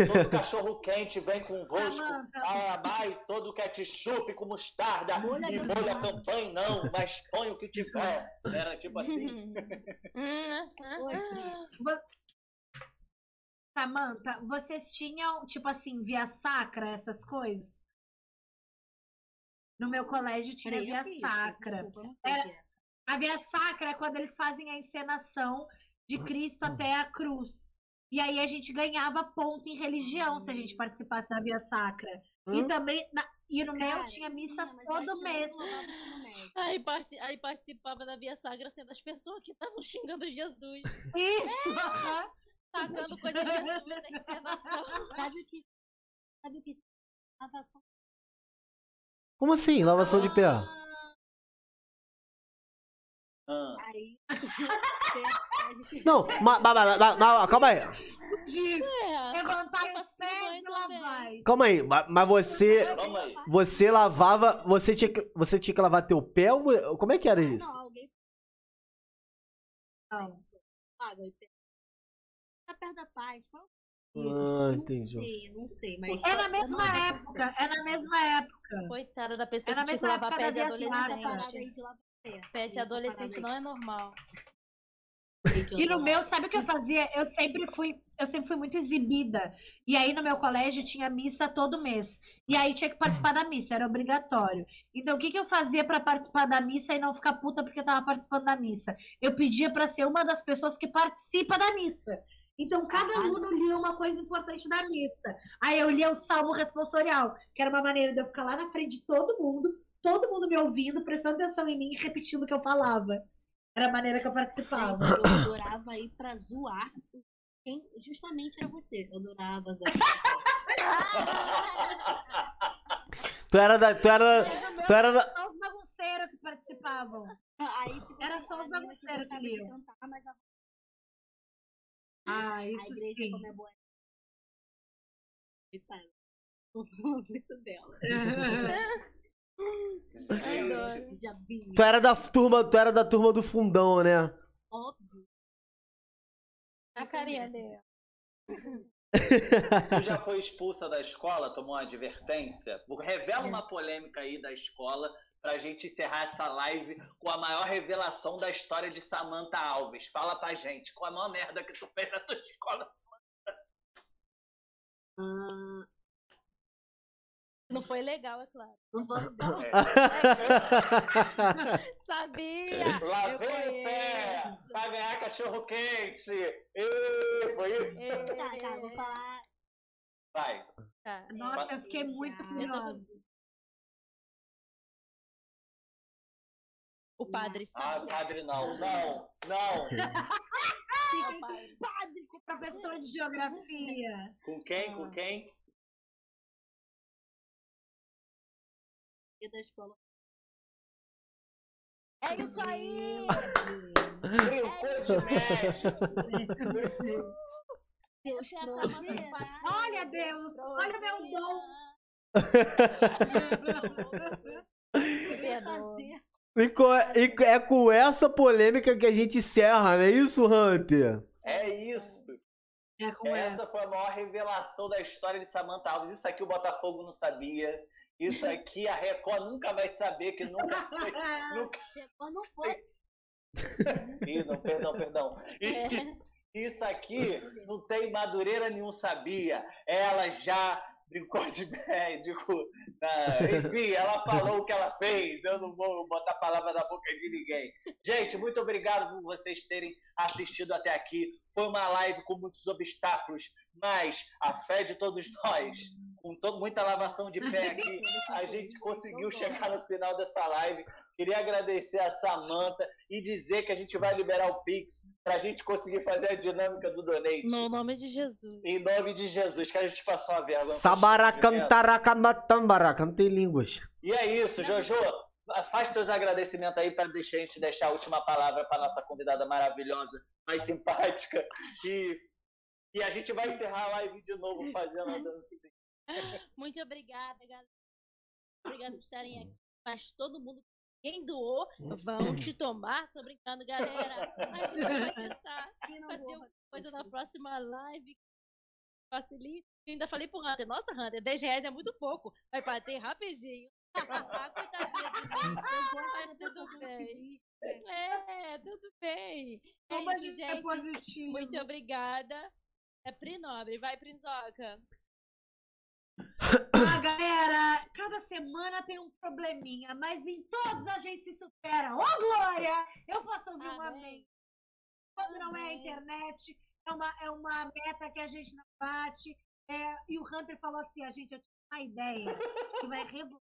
C: Todo cachorro quente vem com rosco, alamai, todo ketchup com mostarda.
E: Molha
C: e
E: a
C: molha
E: campanha.
C: campanha não, mas põe o que tiver. Era tipo assim. <laughs>
B: Samanta, vocês tinham, tipo assim, via sacra, essas coisas? No meu colégio tinha via
E: isso?
B: sacra. Era-
E: é.
B: A via sacra é quando eles fazem a encenação de Cristo até a cruz. E aí a gente ganhava ponto em religião se a gente participasse da via sacra. E
D: Hum?
B: também, na- e no meu
E: Cara,
B: tinha missa
E: tinha, acho
B: todo mês.
A: Aí, parti- aí participava da Via Sagra sendo as pessoas que estavam xingando Jesus,
B: Isso! aham.
A: tacando coisa de Jesus na encenação.
E: Sabe o que? Sabe o que? Lavação.
D: Como assim? Lavação de pé?
C: Ah,
E: Aí. <laughs>
D: Não, mas, mas, mas, mas- mas- calma aí.
B: Diz,
A: É,
B: levantar os
A: assim,
B: pés
A: mãe
B: e lavar.
D: Calma aí. Mas, você. Você lavava. Você tinha, que, você tinha que lavar teu pé? ou Como é que era isso?
E: Não, alguém
B: Não.
E: Tá perto da paz.
D: Ah,
E: não
D: entendi.
E: sei, não sei, mas.
B: É na
E: eu
B: mesma
E: não-
B: época, é na mesma época.
A: Coitada da pessoa
B: Era
A: que tinha que
B: mesma
A: lavar
B: época
A: pé de adolescente.
E: De Essa
A: adolescente não é normal. <laughs>
B: E no meu, sabe o que eu fazia? Eu sempre fui, eu sempre fui muito exibida. E aí no meu colégio tinha missa todo mês. E aí tinha que participar da missa, era obrigatório. Então o que que eu fazia pra participar da missa e não ficar puta porque eu tava participando da missa? Eu pedia pra ser uma das pessoas que participa da missa. Então cada
E: Ah.
B: aluno lia uma coisa importante da missa. Aí eu lia o salmo responsorial, que era uma maneira de eu ficar lá na frente de todo mundo, todo mundo me ouvindo, prestando atenção em mim e repetindo o que eu falava. Era a maneira que eu participava.
E: Gente, eu adorava ir pra zoar quem justamente era você. Eu adorava zoar. <laughs>
D: Tu era da. Tu era, tu era da.
B: Só os bagunceiros que participavam.
E: Aí, tipo,
B: Era só os
E: a
B: bagunceiros que
E: gostava de
B: liam.
E: cantar, mas a,
B: Ah,
E: a
B: isso
E: igreja,
B: sim.
E: como é boa. Muito dela. <laughs> Diabinho.
D: Tu era da turma. Tu era da turma do fundão, né?
E: Óbvio.
A: A carinha dele.
C: tu já foi expulsa da escola, tomou uma advertência? Revela uma polêmica aí da escola pra gente encerrar essa live com a maior revelação da história de Samantha Alves. Fala pra gente, qual a maior merda que tu fez na tua <laughs> escola?
E: Ah,
A: Não foi legal, é claro.
E: não posso <laughs> falar.
A: Sabia!
C: Lavei o pé pra ganhar cachorro quente. Ê, foi isso?
E: Tá, tá, vou falar.
C: Vai.
A: Tá.
B: Nossa, eu fiquei muito curiosa.
A: O padre
C: Ah,
A: sabe.
C: padre não, não, não. <laughs>
A: É o padre.
E: Padre,
B: Professor de geografia.
C: Com quem, com quem?
E: Da escola.
A: É isso aí!
C: México.
E: Deus
A: Essa é a Samantha do
E: provê.
A: passado.
B: Olha, Deus, olha o meu dom. <laughs>
D: E co- e é com essa polêmica que a gente encerra, não é isso, Hunter?
C: É isso.
B: É com essa.
C: Essa foi a maior revelação da história de Samantha Alves. Isso aqui o Botafogo não sabia. Isso aqui a Record nunca vai saber, que nunca <laughs> foi. Nunca...
E: Mas não pode.
C: Ih, não, perdão, perdão.
A: É.
C: Isso aqui <laughs> não tem madureira nenhum sabia. Ela já brincou de médico. Tá? Enfim, ela falou o que ela fez. Eu não vou botar a palavra na boca de ninguém. Gente, muito obrigado por vocês terem assistido até aqui. Foi uma live com muitos obstáculos, mas a fé de todos nós, com todo, muita lavação de pé aqui, <laughs> a gente conseguiu chegar no final dessa live. Queria agradecer a Samanta e dizer que a gente vai liberar o Pix para a gente conseguir fazer a dinâmica do Donate.
A: No nome de Jesus.
C: Em nome de Jesus, que a gente passou uma vergonha.
D: Sabaracantaracamatambaraca, não tem línguas.
C: E é isso, Jojo. Faz teus agradecimentos aí para deixar a gente deixar a última palavra para nossa convidada maravilhosa, mais simpática. E, e a gente vai encerrar a live de novo fazendo a dança. <laughs>
A: Muito obrigada, galera. Obrigada por estarem aqui. Mas todo mundo, quem doou, vão te tomar. Tô brincando, galera. A gente vai <laughs> tentar fazer alguma coisa na próxima live. Facilita. Eu ainda falei pro Hunter, nossa, Hunter, 10 reais é muito pouco. Vai bater rapidinho. <laughs> Ah, coitadinha de mim. Mas tudo bem. É, tudo bem. É isso,
B: gente é
A: gente. Muito obrigada. É Pri Nobre. Vai, Prinzoca.
B: Ah, galera, cada semana tem um probleminha, mas em todos a gente se supera. Ô, Glória! Eu posso ouvir um
A: Amém.
B: amém. Quando não é a
A: Amém.
B: internet, é uma, é uma meta que a gente não bate. É, e o Hunter falou assim, a gente, eu tive uma ideia que vai revolucionar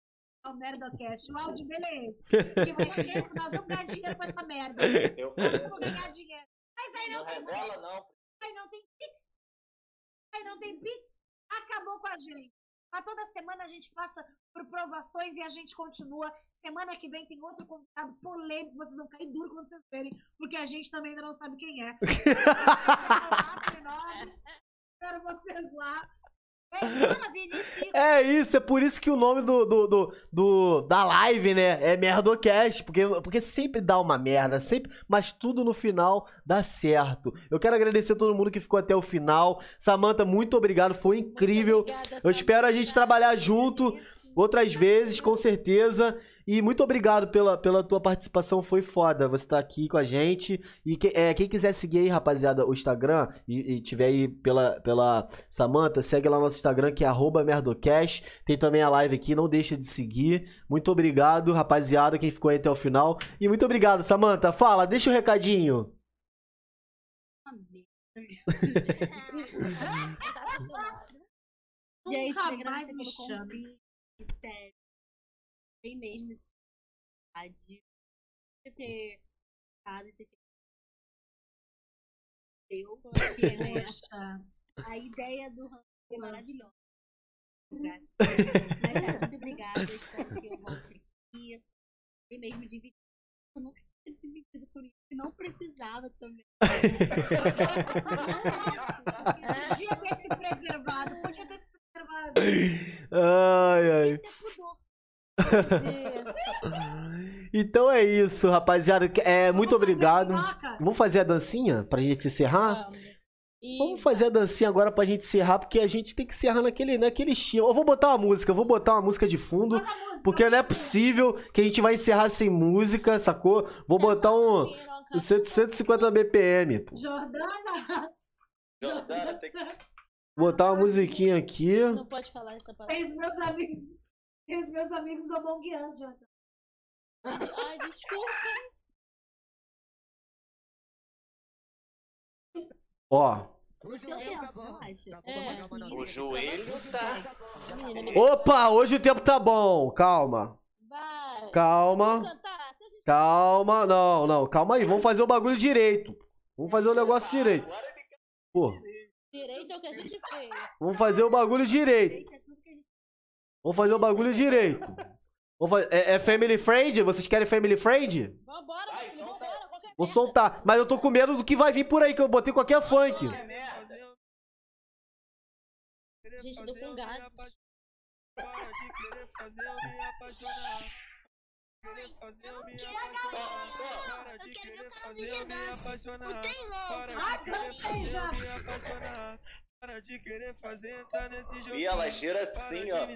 B: o Merdocast. O áudio dele é esse. Que vai re- nós vamos ganhar dinheiro com essa merda.
C: Eu
B: Vamos ganhar dinheiro. Mas aí
C: não
B: não tem
C: revela, não.
B: Aí não tem Pix. Aí não tem Pix. Acabou com a gente. Mas toda semana a gente passa por provações e a gente continua. Semana que vem tem outro convidado polêmico. Vocês vão cair duro quando vocês verem, porque a gente também ainda não sabe quem é. <laughs> Espero vocês lá. Ana Vinícius. <laughs>
D: É isso, é por isso que o nome do, do, do, do- da live, né, é Merdocast, porque, porque sempre dá uma merda, sempre, mas tudo no final dá certo. Eu quero agradecer a todo mundo que ficou até o final. Samantha, muito obrigado, foi incrível.
A: Obrigada,
D: Eu espero a gente
A: Samanta.
D: trabalhar junto outras vezes, com certeza. E muito obrigado pela, pela tua participação, foi foda você tá aqui com a gente. E que- é, quem quiser seguir aí, rapaziada, o Instagram, e, e tiver aí pela, pela Samanta, segue lá no nosso Instagram, que é arroba merdocast. Tem também a live aqui, não deixa de seguir. Muito obrigado, rapaziada, quem ficou aí até o final. E muito obrigado, Samanta. Fala, deixa o recadinho.
A: Tá <laughs> acostumado.
G: Gente,
B: Nunca mais me chame.
G: sério. Tem mesmo esse de ter ficado e ter feito. Eu, porque, né, a ideia do ranking foi maravilhosa. <laughs> Mas sério, muito obrigada. Espero que eu volte aqui. Tem mesmo dividido. Eu nunca tinha dividido com isso. e Não precisava também.
B: Podia ter se preservado. Podia ter se preservado.
D: Ai, ai.
G: Até pudor.
D: Então é isso, rapaziada. É, muito
B: Vamos fazer
D: obrigado.
B: pipoca?
D: Vamos fazer a dancinha pra gente encerrar?
A: Vamos. E
D: Vamos fazer a dancinha agora pra gente encerrar, porque a gente tem que encerrar naquele, naquele estilo. Eu vou botar uma música, eu vou botar uma música de fundo,
B: música.
D: porque não é possível que a gente vai encerrar sem música, sacou? Vou botar um 100 150 BPM. pô.
B: Jordana,
C: Jordana, tem que
D: Vou botar uma musiquinha aqui.
A: Não pode falar essa palavra.
B: tem os meus amigos. Tem os meus amigos do Among Us, Jordana.
A: Ai, desculpa.
D: Ó.
G: Acho.
A: É.
C: O joelho tá.
D: Opa, hoje o tempo tá bom. Calma.
A: vai.
D: Calma. Calma. Não, não. Calma aí. Vamos fazer o bagulho direito. Vamos fazer o negócio direito. Pô,
A: direito é o que a gente fez.
D: vamos fazer o bagulho direito.
G: Gente, é tudo que a gente
D: Vamos fazer o bagulho direito. Vamos fazer- É, é family friend? Vocês querem family friend?
A: Vambora, meu filho, vambora. Qualquer
D: Vou
A: merda.
D: soltar. Mas eu tô com medo do que vai vir por aí, que eu botei qualquer funk.
A: Gente, tô com gás.
H: Para de querer fazer eu me apaixonar. Querer fazer eu me apaixonar. Para de querer fazer eu me apaixonar. Para de querer fazer eu me apaixonar. Para de querer fazer entrar nesse jogo.
C: E ela gira assim, ó.